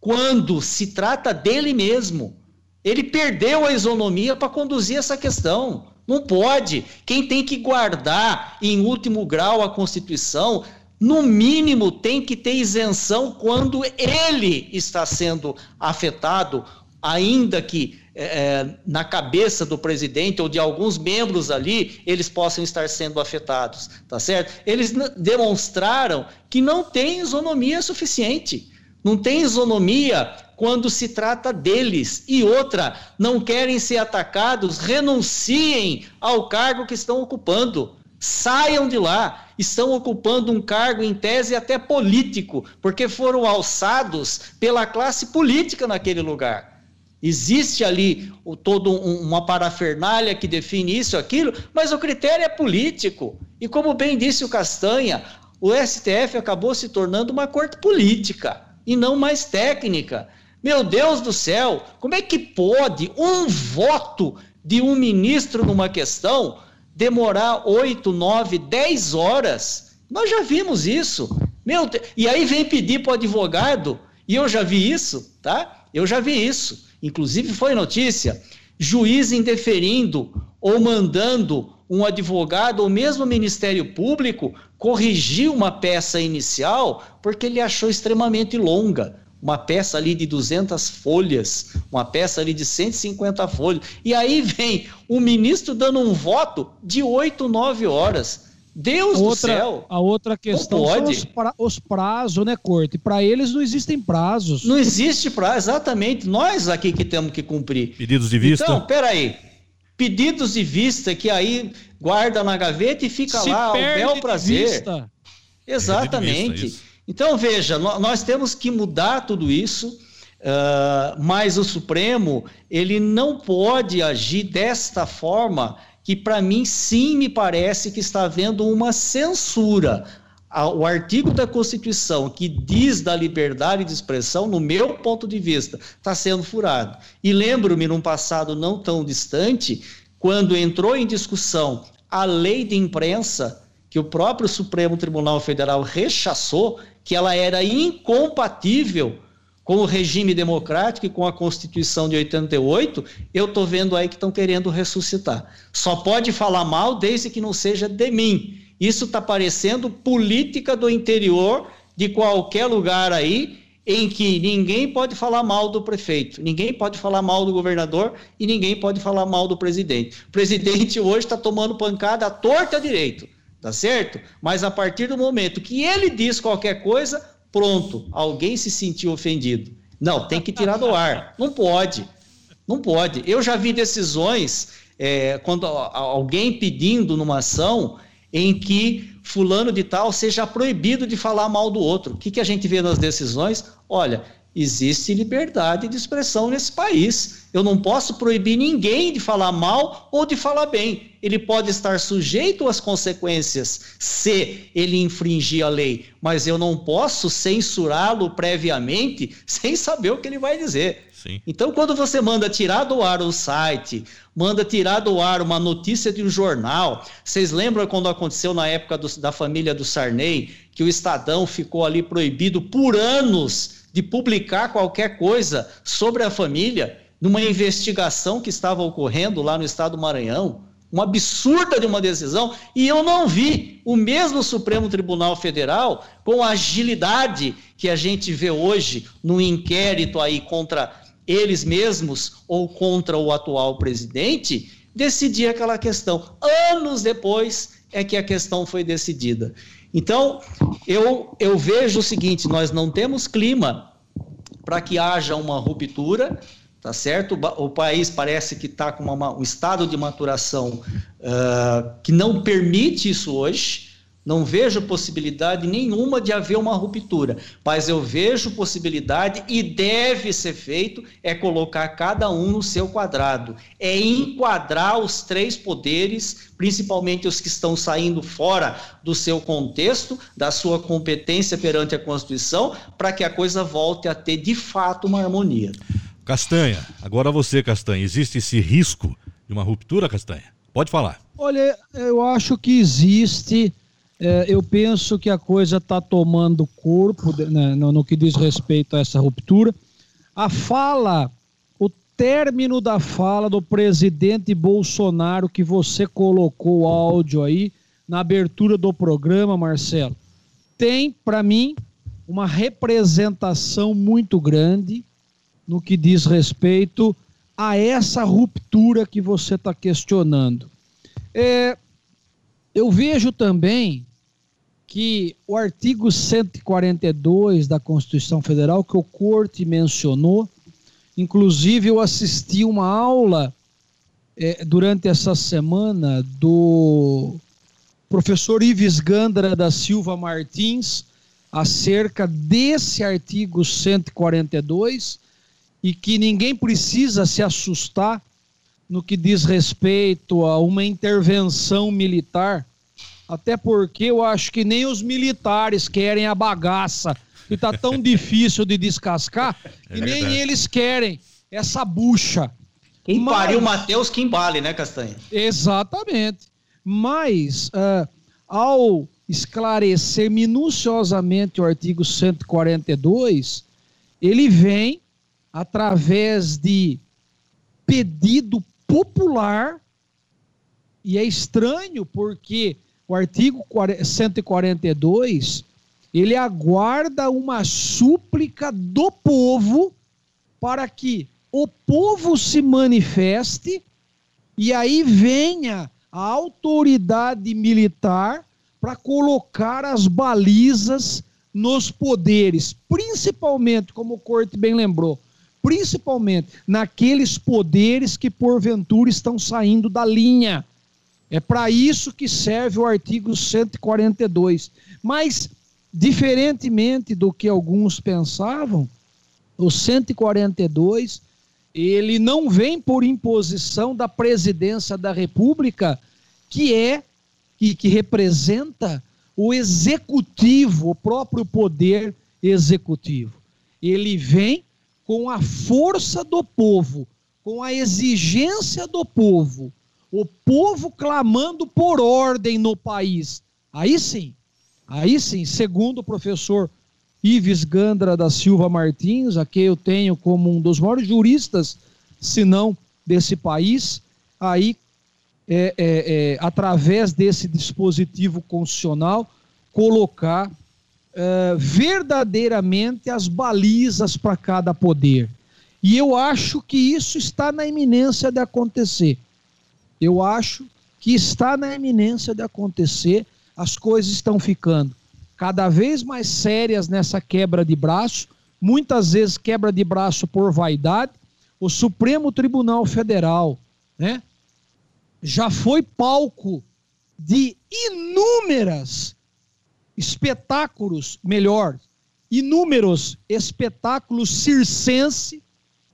quando se trata dele mesmo. Ele perdeu a isonomia para conduzir essa questão. Não pode. Quem tem que guardar em último grau a Constituição, no mínimo tem que ter isenção quando ele está sendo afetado, ainda que é, na cabeça do presidente ou de alguns membros ali, eles possam estar sendo afetados, tá certo? Eles demonstraram que não tem isonomia suficiente. Não tem isonomia quando se trata deles. E outra, não querem ser atacados, renunciem ao cargo que estão ocupando. Saiam de lá. Estão ocupando um cargo, em tese, até político, porque foram alçados pela classe política naquele lugar. Existe ali o, todo um, uma parafernália que define isso, aquilo, mas o critério é político. E como bem disse o Castanha, o STF acabou se tornando uma corte política e não mais técnica. Meu Deus do céu, como é que pode um voto de um ministro numa questão demorar 8, 9, 10 horas? Nós já vimos isso. Meu. E aí vem pedir para o advogado, e eu já vi isso, tá? Eu já vi isso. Inclusive foi notícia, juiz indeferindo ou mandando um advogado ou mesmo o Ministério Público corrigir uma peça inicial porque ele achou extremamente longa. Uma peça ali de 200 folhas, uma peça ali de 150 folhas. E aí vem o ministro dando um voto de 8, 9 horas. Deus outra, do céu. A outra questão são os, pra, os prazos, né, Corte? Para eles não existem prazos. Não existe prazo, exatamente. Nós aqui que temos que cumprir. Pedidos de vista? Então, peraí pedidos de vista que aí guarda na gaveta e fica Se lá ao bel prazer. Vista. Exatamente. Vista, então, veja, nós temos que mudar tudo isso, uh, mas o Supremo ele não pode agir desta forma que, para mim, sim me parece que está havendo uma censura o artigo da Constituição que diz da liberdade de expressão, no meu ponto de vista, está sendo furado. E lembro-me, num passado não tão distante, quando entrou em discussão a lei de imprensa, que o próprio Supremo Tribunal Federal rechaçou, que ela era incompatível com o regime democrático e com a Constituição de 88, eu estou vendo aí que estão querendo ressuscitar. Só pode falar mal desde que não seja de mim. Isso está parecendo política do interior de qualquer lugar aí, em que ninguém pode falar mal do prefeito, ninguém pode falar mal do governador e ninguém pode falar mal do presidente. O presidente hoje está tomando pancada à torta direito, tá certo? Mas a partir do momento que ele diz qualquer coisa, pronto, alguém se sentiu ofendido. Não, tem que tirar do ar. Não pode. Não pode. Eu já vi decisões é, quando alguém pedindo numa ação em que fulano de tal seja proibido de falar mal do outro. O que, que a gente vê nas decisões? Olha, existe liberdade de expressão nesse país. Eu não posso proibir ninguém de falar mal ou de falar bem. Ele pode estar sujeito às consequências se ele infringir a lei, mas eu não posso censurá-lo previamente sem saber o que ele vai dizer. Sim. Então, quando você manda tirar do ar o site, manda tirar do ar uma notícia de um jornal, vocês lembram quando aconteceu na época do, da família do Sarney, que o Estadão ficou ali proibido por anos de publicar qualquer coisa sobre a família, numa investigação que estava ocorrendo lá no estado do Maranhão? uma absurda de uma decisão, e eu não vi o mesmo Supremo Tribunal Federal, com a agilidade que a gente vê hoje no inquérito aí contra eles mesmos ou contra o atual presidente, decidir aquela questão. Anos depois é que a questão foi decidida. Então, eu, eu vejo o seguinte: nós não temos clima para que haja uma ruptura, tá certo? O, país parece que está com uma, um estado de maturação uh, que não permite isso hoje. Não vejo possibilidade nenhuma de haver uma ruptura, mas eu vejo possibilidade e deve ser feito é colocar cada um no seu quadrado, é enquadrar os três poderes, principalmente os que estão saindo fora do seu contexto, da sua competência perante a Constituição, para que a coisa volte a ter de fato uma harmonia. Castanha, agora você, Castanha, existe esse risco de uma ruptura, Castanha? Pode falar. Olha, eu acho que existe é, eu penso que a coisa está tomando corpo né, no, no que diz respeito a essa ruptura. A fala, o término da fala do presidente Bolsonaro, que você colocou o áudio aí na abertura do programa, Marcelo, tem, para mim, uma representação muito grande no que diz respeito a essa ruptura que você está questionando. É, eu vejo também que o artigo 142 da Constituição Federal, que o Corte mencionou, inclusive eu assisti uma aula é, durante essa semana do professor Ives Gandra da Silva Martins acerca desse artigo 142 e que ninguém precisa se assustar no que diz respeito a uma intervenção militar, até porque eu acho que nem os militares querem a bagaça, que está tão difícil de descascar, é e nem eles querem essa bucha. Quem Mas... pariu Matheus que embale, né, Castanha? Exatamente. Mas, uh, ao esclarecer minuciosamente o artigo 142, ele vem através de pedido popular, e é estranho porque o artigo 142 ele aguarda uma súplica do povo para que o povo se manifeste e aí venha a autoridade militar para colocar as balizas nos poderes, principalmente, como o Corte bem lembrou, principalmente naqueles poderes que porventura estão saindo da linha. É para isso que serve o artigo 142. Mas, diferentemente do que alguns pensavam, o 142 ele não vem por imposição da presidência da República, que é e que representa o executivo, o próprio poder executivo. Ele vem com a força do povo, com a exigência do povo, o povo clamando por ordem no país. Aí sim, aí sim, segundo o professor Ives Gandra da Silva Martins, a que eu tenho como um dos maiores juristas, se não desse país, aí, é, é, é, através desse dispositivo constitucional, colocar uh, verdadeiramente as balizas para cada poder. E eu acho que isso está na iminência de acontecer. Eu acho que está na iminência de acontecer. As coisas estão ficando cada vez mais sérias nessa quebra de braço, muitas vezes quebra de braço por vaidade. O Supremo Tribunal Federal, né, já foi palco de inúmeras espetáculos, melhor, inúmeros espetáculos circense,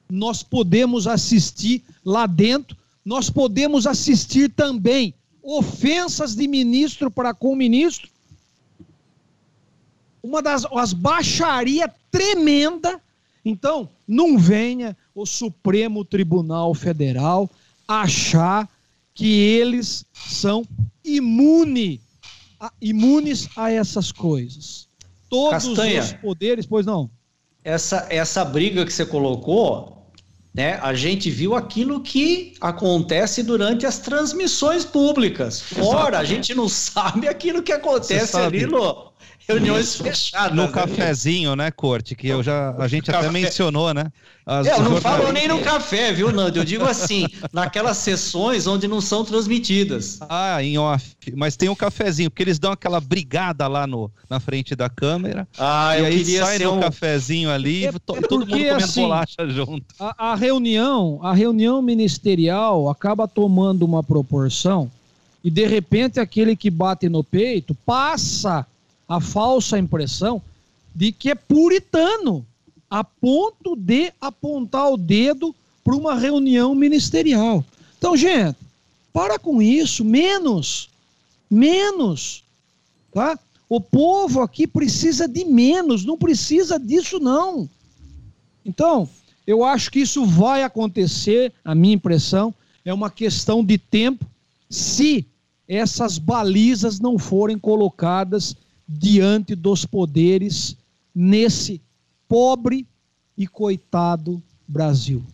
nós podemos assistir lá dentro, nós podemos assistir também ofensas de ministro para com ministro, uma das as baixaria tremenda. Então, não venha o Supremo Tribunal Federal achar que eles são imune a, imunes a essas coisas. Todos Castanha, os poderes, pois não. Essa, essa briga que você colocou, né, a gente viu aquilo que acontece durante as transmissões públicas. Fora, a gente não sabe aquilo que acontece ali no, reuniões fechadas. No né? cafezinho, né, Corte? Que eu já, a gente até mencionou, né? As, é, eu não falo nem no café, viu, Nando? Eu digo assim, naquelas sessões onde não são transmitidas. Ah, em off. Mas tem um cafezinho, porque eles dão aquela brigada lá no, na frente da câmera. Ah, e eu aí queria sai ser no um... cafezinho ali, é todo mundo comendo assim, bolacha junto. A, a reunião, a reunião ministerial acaba tomando uma proporção E de repente aquele que bate no peito passa a falsa impressão de que é puritano, a ponto de apontar o dedo para uma reunião ministerial. Então, gente, para com isso, menos, menos, tá? O povo aqui precisa de menos, não precisa disso não. Então, eu acho que isso vai acontecer, a minha impressão, é uma questão de tempo, se essas balizas não forem colocadas diante dos poderes nesse pobre e coitado Brasil.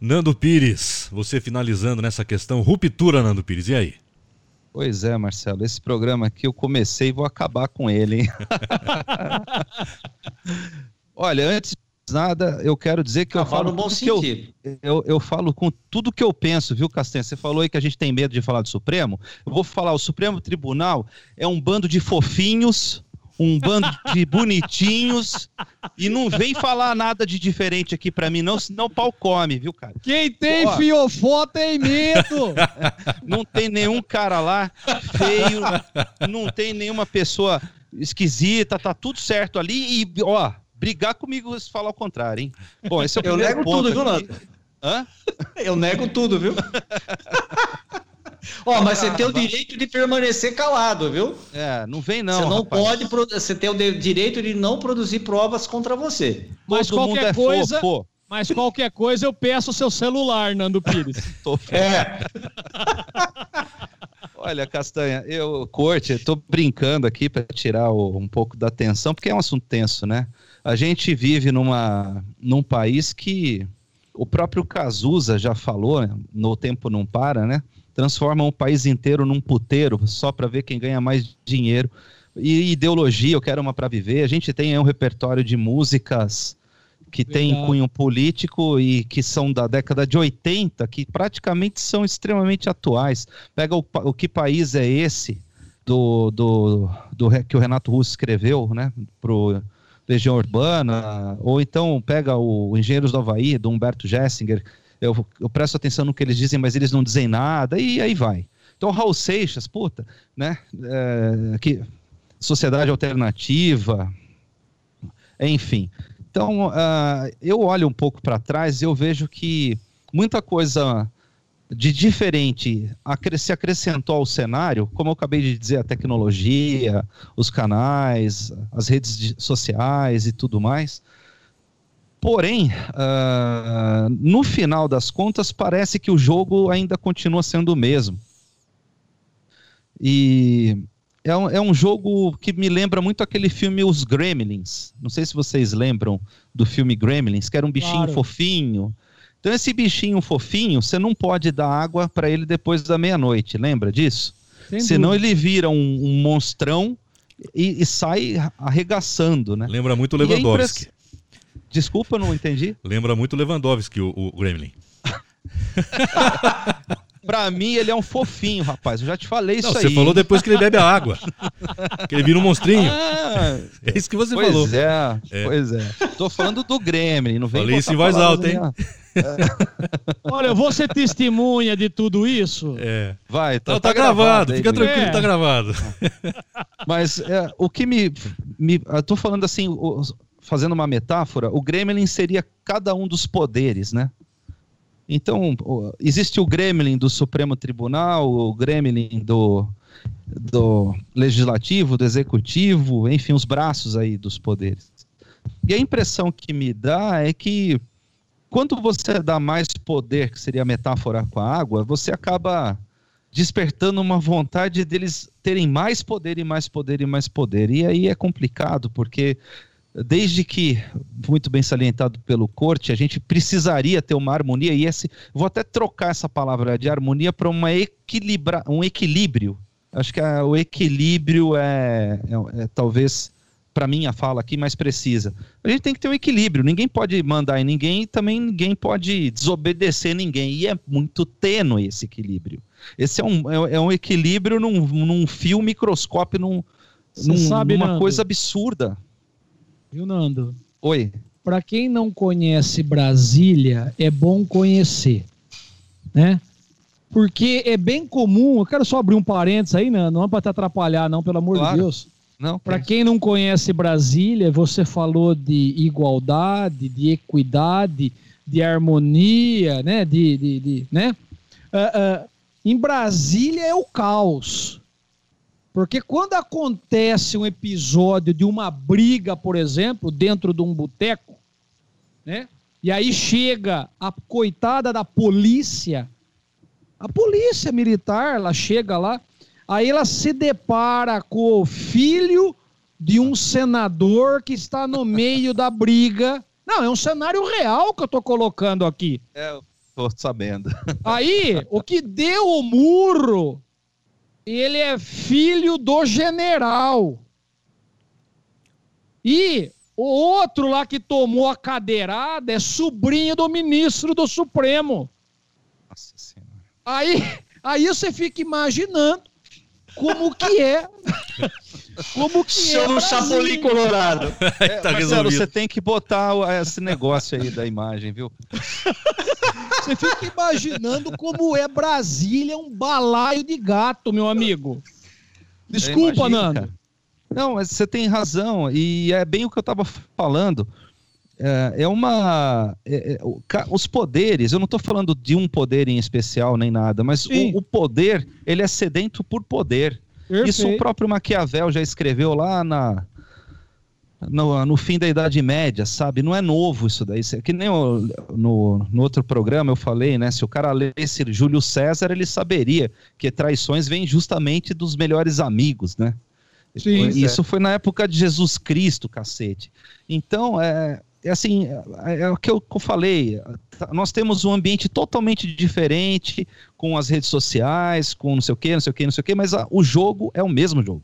Nando Pires, você finalizando nessa questão, ruptura, Nando Pires, e aí? Pois é, Marcelo, esse programa aqui eu comecei e vou acabar com ele, hein? Olha, antes nada, eu quero dizer que eu falo no bom sentido. que eu, eu, eu falo com tudo que eu penso, viu, Castanha? Você falou aí que a gente tem medo de falar do Supremo. Eu vou falar, o Supremo Tribunal é um bando de fofinhos, um bando de bonitinhos, e não vem falar nada de diferente aqui pra mim, não, senão o pau come, viu, cara? Quem tem Ó. fiofó tem medo. Não tem nenhum cara lá feio, não tem nenhuma pessoa esquisita, tá tudo certo ali e, ó, brigar comigo se falar o contrário, hein? Bom, esse é o Eu nego ponto tudo, viu. Nando? Hã? Eu nego tudo, viu? Ó, mas você tem o direito de permanecer calado, viu? É, não vem não, você não rapaz. pode, você tem o de- direito de não produzir provas contra você. Mas Todo mundo qualquer é coisa, fofo. mas qualquer coisa eu peço o seu celular, Nando Pires. Tô É. Olha, Castanha, eu, Corte, eu tô brincando aqui para tirar o- um pouco da tensão, porque é um assunto tenso, né? A gente vive numa, num país que o próprio Cazuza já falou, né? no tempo não para, né? Transforma um país inteiro num puteiro só para ver quem ganha mais dinheiro. E ideologia, eu quero uma para viver. A gente tem aí um repertório de músicas que tem Verdade. cunho político e que são da década de 80, que praticamente são extremamente atuais. Pega o, o que país é esse do, do, do que o Renato Russo escreveu, né, pro Legião Urbana, ou então pega o Engenheiros do Havaí, do Humberto Gessinger. Eu, eu presto atenção no que eles dizem, mas eles não dizem nada, e aí vai. Então, Raul Seixas, puta, né? é, que, sociedade alternativa, enfim. Então, ah, eu olho um pouco para trás e eu vejo que muita coisa de diferente se acrescentou ao cenário, como eu acabei de dizer, a tecnologia, os canais, as redes de- sociais e tudo mais. Porém, ah, no final das contas, parece que o jogo ainda continua sendo o mesmo. E é um, é um jogo que me lembra muito aquele filme Os Gremlins. Não sei se vocês lembram do filme Gremlins, que era um bichinho Claro. fofinho. Então, esse bichinho fofinho, você não pode dar água para ele depois da meia-noite, lembra disso? Sem Senão dúvida. ele vira um, um monstrão e, e sai arregaçando, né? Lembra muito o a Lewandowski. impress- Desculpa, não entendi. Lembra muito o Lewandowski, o, o Gremlin. Pra mim, ele é um fofinho, rapaz. Eu já te falei isso Não, aí. você falou depois que ele bebe a água. que ele vira um monstrinho. Ah, É isso que você pois falou. é, É. pois é. Tô falando do Gremlin, não vem Falei isso em voz alta, hein? minha- Olha, eu vou ser testemunha de tudo isso. É. Vai, tá, Não, tá, gravado, aí, fica tranquilo, É. tá gravado. Mas é, o que me, me. Eu tô falando assim, o- fazendo uma metáfora, o Gremlin seria cada um dos poderes, né? Então, existe o Gremlin do Supremo Tribunal, o Gremlin do, do Legislativo, do Executivo, enfim, os braços aí dos poderes. E a impressão que me dá é que quando você dá mais poder, que seria a metáfora com a água, você acaba despertando uma vontade deles terem mais poder e mais poder e mais poder. E aí é complicado, porque desde que, muito bem salientado pelo Corte, a gente precisaria ter uma harmonia, e esse, vou até trocar essa palavra de harmonia para uma equilibra, um equilíbrio. Acho que a- o equilíbrio é, é- é talvez, para mim, a fala aqui mais precisa. A gente tem que ter um equilíbrio, ninguém pode mandar em ninguém e também ninguém pode desobedecer ninguém, e é muito tênue esse equilíbrio. Esse é um, é, é um equilíbrio num, num fio microscópio, num, num- sabe, numa Nando, coisa absurda. Viu, Nando? Oi. Para quem não conhece Brasília, é bom conhecer, né? porque é bem comum. Eu quero só abrir um parênteses aí, né? não é para te atrapalhar, não, pelo amor Claro. de Deus. Não, Para quem não conhece Brasília, você falou de igualdade, de equidade, de harmonia, né? De, de, de- né? Ah, ah, em Brasília é o caos. Porque quando acontece um episódio de uma briga, por exemplo, dentro de um boteco, né? E aí chega a coitada da polícia, a polícia militar, ela chega lá, aí ela se depara com o filho de um senador que está no meio da briga. Não, é um cenário real que eu estou colocando aqui. É, eu tô sabendo. Aí, o que deu o murro, ele é filho do general. E o outro lá que tomou a cadeirada é sobrinho do ministro do Supremo. Nossa senhora. Aí, aí você fica imaginando como que é. Como que Seu é. no Brasília. Chapolin Colorado. É, tá Marcelo, resolvido. você tem que botar o- esse negócio aí da imagem, viu? Você fica imaginando como é Brasília um balaio de gato, meu amigo. Desculpa, imagino, Nando. cara. Não, mas você tem razão, e é bem o que eu estava falando. É, é uma. é- é, os poderes, eu não estou falando de um poder em especial nem nada, mas o, o poder, ele é sedento por poder. Isso o Perfeito. próprio Maquiavel já escreveu lá na, no, no fim da Idade Média, sabe? Não é novo isso daí. Isso é Que nem no, no outro programa eu falei, né? Se o cara lesse Júlio César, ele saberia que traições vêm justamente dos melhores amigos, né? Sim. Isso foi na época de Jesus Cristo, cacete. Então, é, é assim, é, é o que eu, que eu falei. tá- Nós temos um ambiente totalmente diferente com as redes sociais, com não sei o que, não sei o que, não sei o que, mas a- o jogo é o mesmo jogo.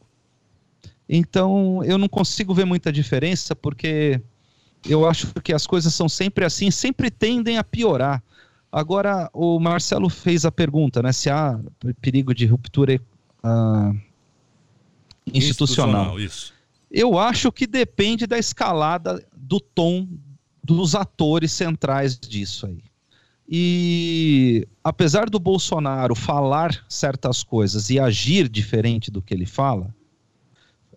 Então, eu não consigo ver muita diferença, porque eu acho que as coisas são sempre assim, sempre tendem a piorar. Agora, o Marcelo fez a pergunta, né? Se há perigo de ruptura ah, institucional. Isso. Eu acho que depende da escalada do tom dos atores centrais disso aí. E apesar do Bolsonaro falar certas coisas e agir diferente do que ele fala,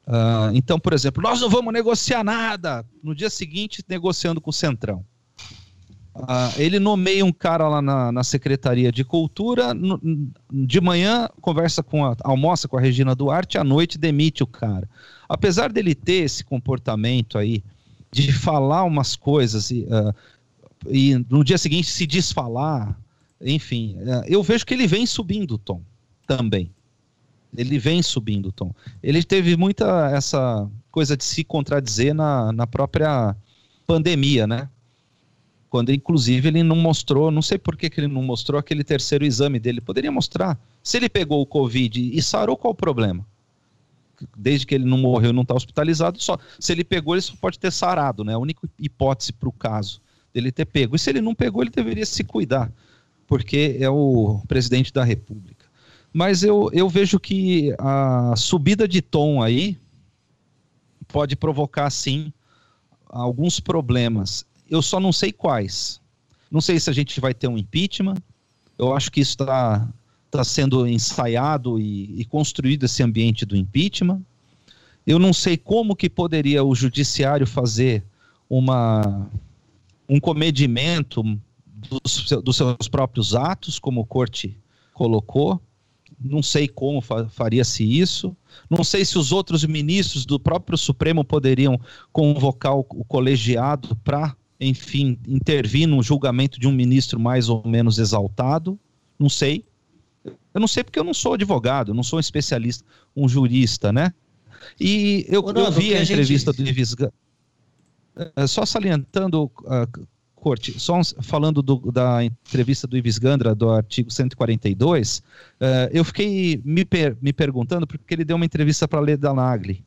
ah, então, por exemplo, nós não vamos negociar nada. No dia seguinte, negociando com o Centrão. Ah, ele nomeia um cara lá na, na Secretaria de Cultura, no- de manhã conversa com a, almoça com a Regina Duarte, à noite demite o cara apesar dele ter esse comportamento aí de falar umas coisas e, ah, e no dia seguinte se desfalar, enfim, ah, eu vejo que ele vem subindo o tom também. Ele vem subindo o tom. Ele teve muita essa coisa de se contradizer na, na própria pandemia, né? Quando, inclusive, ele não mostrou, não sei por que, que ele não mostrou aquele terceiro exame dele. Poderia mostrar. Se ele pegou o Covid e sarou, qual o problema? Desde que ele não morreu, não está hospitalizado, só se ele pegou, ele só pode ter sarado, né? A única hipótese para o caso dele ter pego. E se ele não pegou, ele deveria se cuidar, porque é o presidente da República. Mas eu, eu vejo que a subida de tom aí pode provocar, sim, alguns problemas. Eu só não sei quais. Não sei se a gente vai ter um impeachment. Eu acho que isso está está sendo ensaiado e, e construído esse ambiente do impeachment. Eu não sei como que poderia o judiciário fazer uma, um comedimento dos, dos seus próprios atos, como o corte colocou. Não sei como fa- faria-se isso. Não sei se os outros ministros do próprio Supremo poderiam convocar o, o colegiado para, enfim, intervir no julgamento de um ministro mais ou menos exaltado. Não sei. Eu não sei porque eu não sou advogado, não sou um especialista, um jurista, né? E eu, Ô, eu vi a a gente- entrevista do Ives Ga- Eh, Só salientando, ah, Corte, só falando do- da entrevista do Ives Gandra, do artigo 142, eh, eu fiquei me, per- me perguntando, porque ele deu uma entrevista para a Leda Nagli.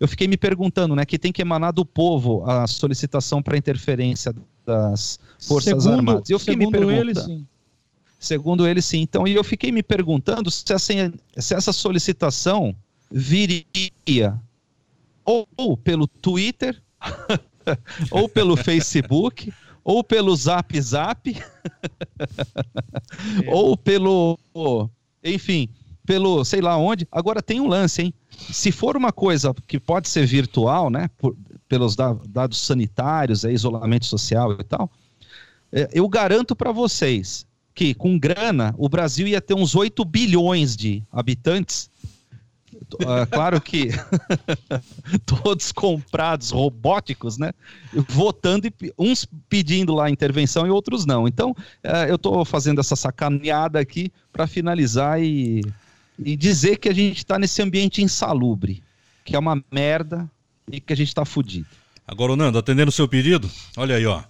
Eu fiquei me perguntando, né, que tem que emanar do povo a solicitação para interferência das Forças segundo, Armadas. Eu fiquei me ele, perguntando. sim. Segundo ele, sim. Então, e eu fiquei me perguntando se, assim, se essa solicitação viria ou, ou pelo Twitter, ou pelo Facebook, ou pelo Zap Zap, ou pelo. Enfim, pelo sei lá onde. Agora tem um lance, hein? Se for uma coisa que pode ser virtual, né? Por, pelos da, dados sanitários, é, isolamento social e tal, é, eu garanto para vocês que com grana o Brasil ia ter uns 8 bilhões de habitantes. Uh, claro que todos comprados robóticos, né? Votando e uns pedindo lá intervenção e outros não. Então, uh, eu estou fazendo essa sacaneada aqui para finalizar e, e dizer que a gente está nesse ambiente insalubre, que é uma merda e que a gente está fudido. Agora, Nando, atendendo o seu pedido, olha aí, ó.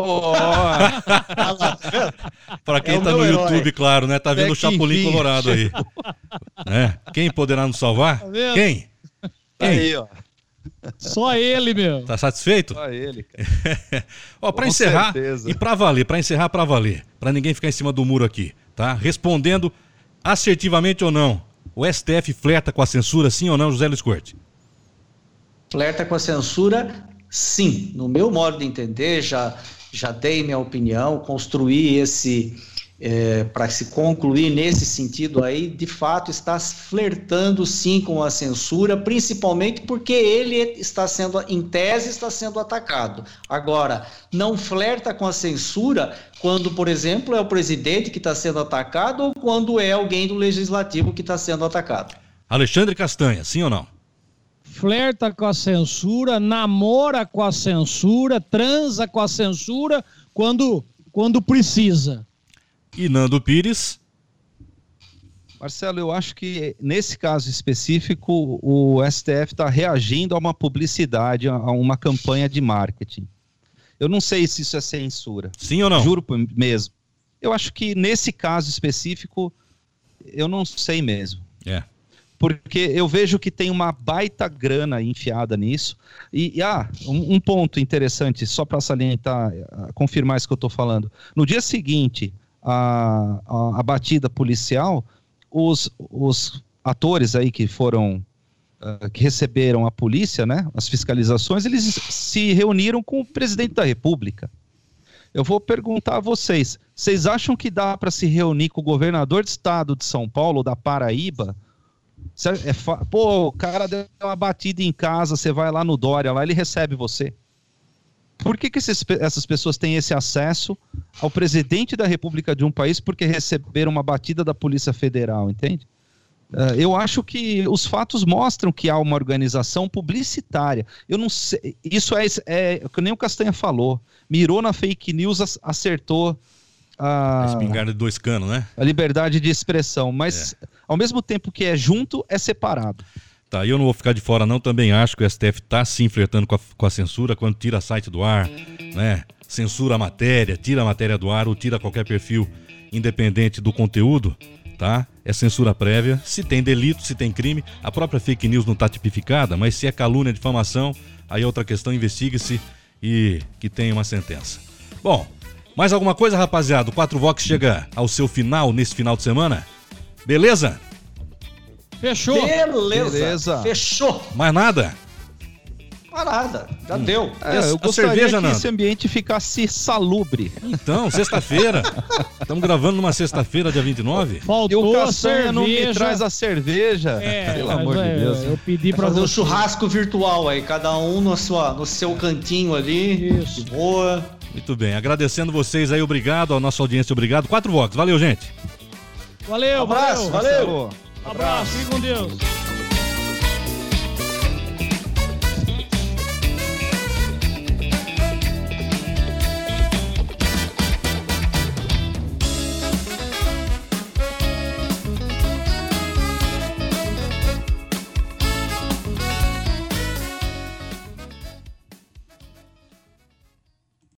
Oh, Para quem É tá no YouTube, herói. claro, né? Tá vendo Até o Chapolin Colorado aí. É. Quem poderá nos salvar? vendo? Quem? Quem? Aí, ó. Só ele, meu. Tá satisfeito? Só ele, cara. Ó, para Com encerrar certeza. e para valer, para encerrar para valer, para ninguém ficar em cima do muro aqui, tá? Respondendo assertivamente ou não. O STF flerta com a censura, sim ou não, José Luiz Corte? Flerta com a censura, sim. No meu modo de entender, já, já dei minha opinião, construí esse. para se concluir nesse sentido aí, de fato está flertando sim com a censura, principalmente porque ele está sendo, em tese, está sendo atacado. Agora, não flerta com a censura quando, por exemplo, é o presidente que está sendo atacado ou quando é alguém do legislativo que está sendo atacado. Alexandre Castanha, sim ou não? Flerta com a censura, namora com a censura, transa com a censura quando, quando precisa. E Nando Pires, Marcelo, eu acho que nesse caso específico o STF está reagindo a uma publicidade, a uma campanha de marketing. Eu não sei se isso é censura. sim ou não? Juro por- mesmo. Eu acho que nesse caso específico, eu não sei mesmo. É. Porque eu vejo que tem uma baita grana enfiada nisso. E, e, ah, um, um ponto interessante, só para salientar, confirmar isso que eu estou falando. No dia seguinte, a, a, a batida policial, os, os atores aí que foram. ah, que receberam a polícia, né? As fiscalizações, eles se reuniram com o presidente da República. Eu vou perguntar a vocês: vocês acham que dá para se reunir com o governador de estado de São Paulo, da Paraíba? É fa- Pô, o cara deu uma batida em casa, você vai lá no Dória, lá ele recebe você. Por que, que esses essas pessoas têm esse acesso ao presidente da República de um país porque receberam uma batida da Polícia Federal, entende? Eh, eu acho que os fatos mostram que há uma organização publicitária. Eu não sei. Isso é, é o que nem o Castanha falou. Mirou na fake news, ac- acertou A a, espingarda de dois canos, né? a liberdade de expressão. Mas ao mesmo tempo que é junto, é separado. Tá, eu não vou ficar de fora não, também acho que o STF tá sim flertando com a, com a censura quando tira site do ar, né? Censura a matéria, tira a matéria do ar ou tira qualquer perfil independente do conteúdo, tá? É censura prévia. Se tem delito, se tem crime, a própria fake news não tá tipificada, mas se é calúnia, difamação, aí é outra questão, investigue-se e que tenha uma sentença. Bom, mais alguma coisa, rapaziada? O 4 Vox chega ao seu final nesse final de semana? Beleza? Fechou. Beleza. Beleza. Fechou. Mais nada? Parada. Já deu. É, eu a gostaria cerveja, que Nando? esse ambiente ficasse salubre. Então, sexta-feira. Estamos gravando numa sexta-feira, dia 29. E Faltou o a Castanha não me traz a cerveja. É, Pelo mas, amor é, de Deus. Eu pedi Pra pra fazer um churrasco virtual aí, cada um no, sua, no seu cantinho ali. Isso. De boa. Muito bem, agradecendo vocês aí, obrigado, a nossa audiência, obrigado. Quatro votos, valeu, gente. Valeu, Abraço, valeu. valeu. Abraço, fique com Deus.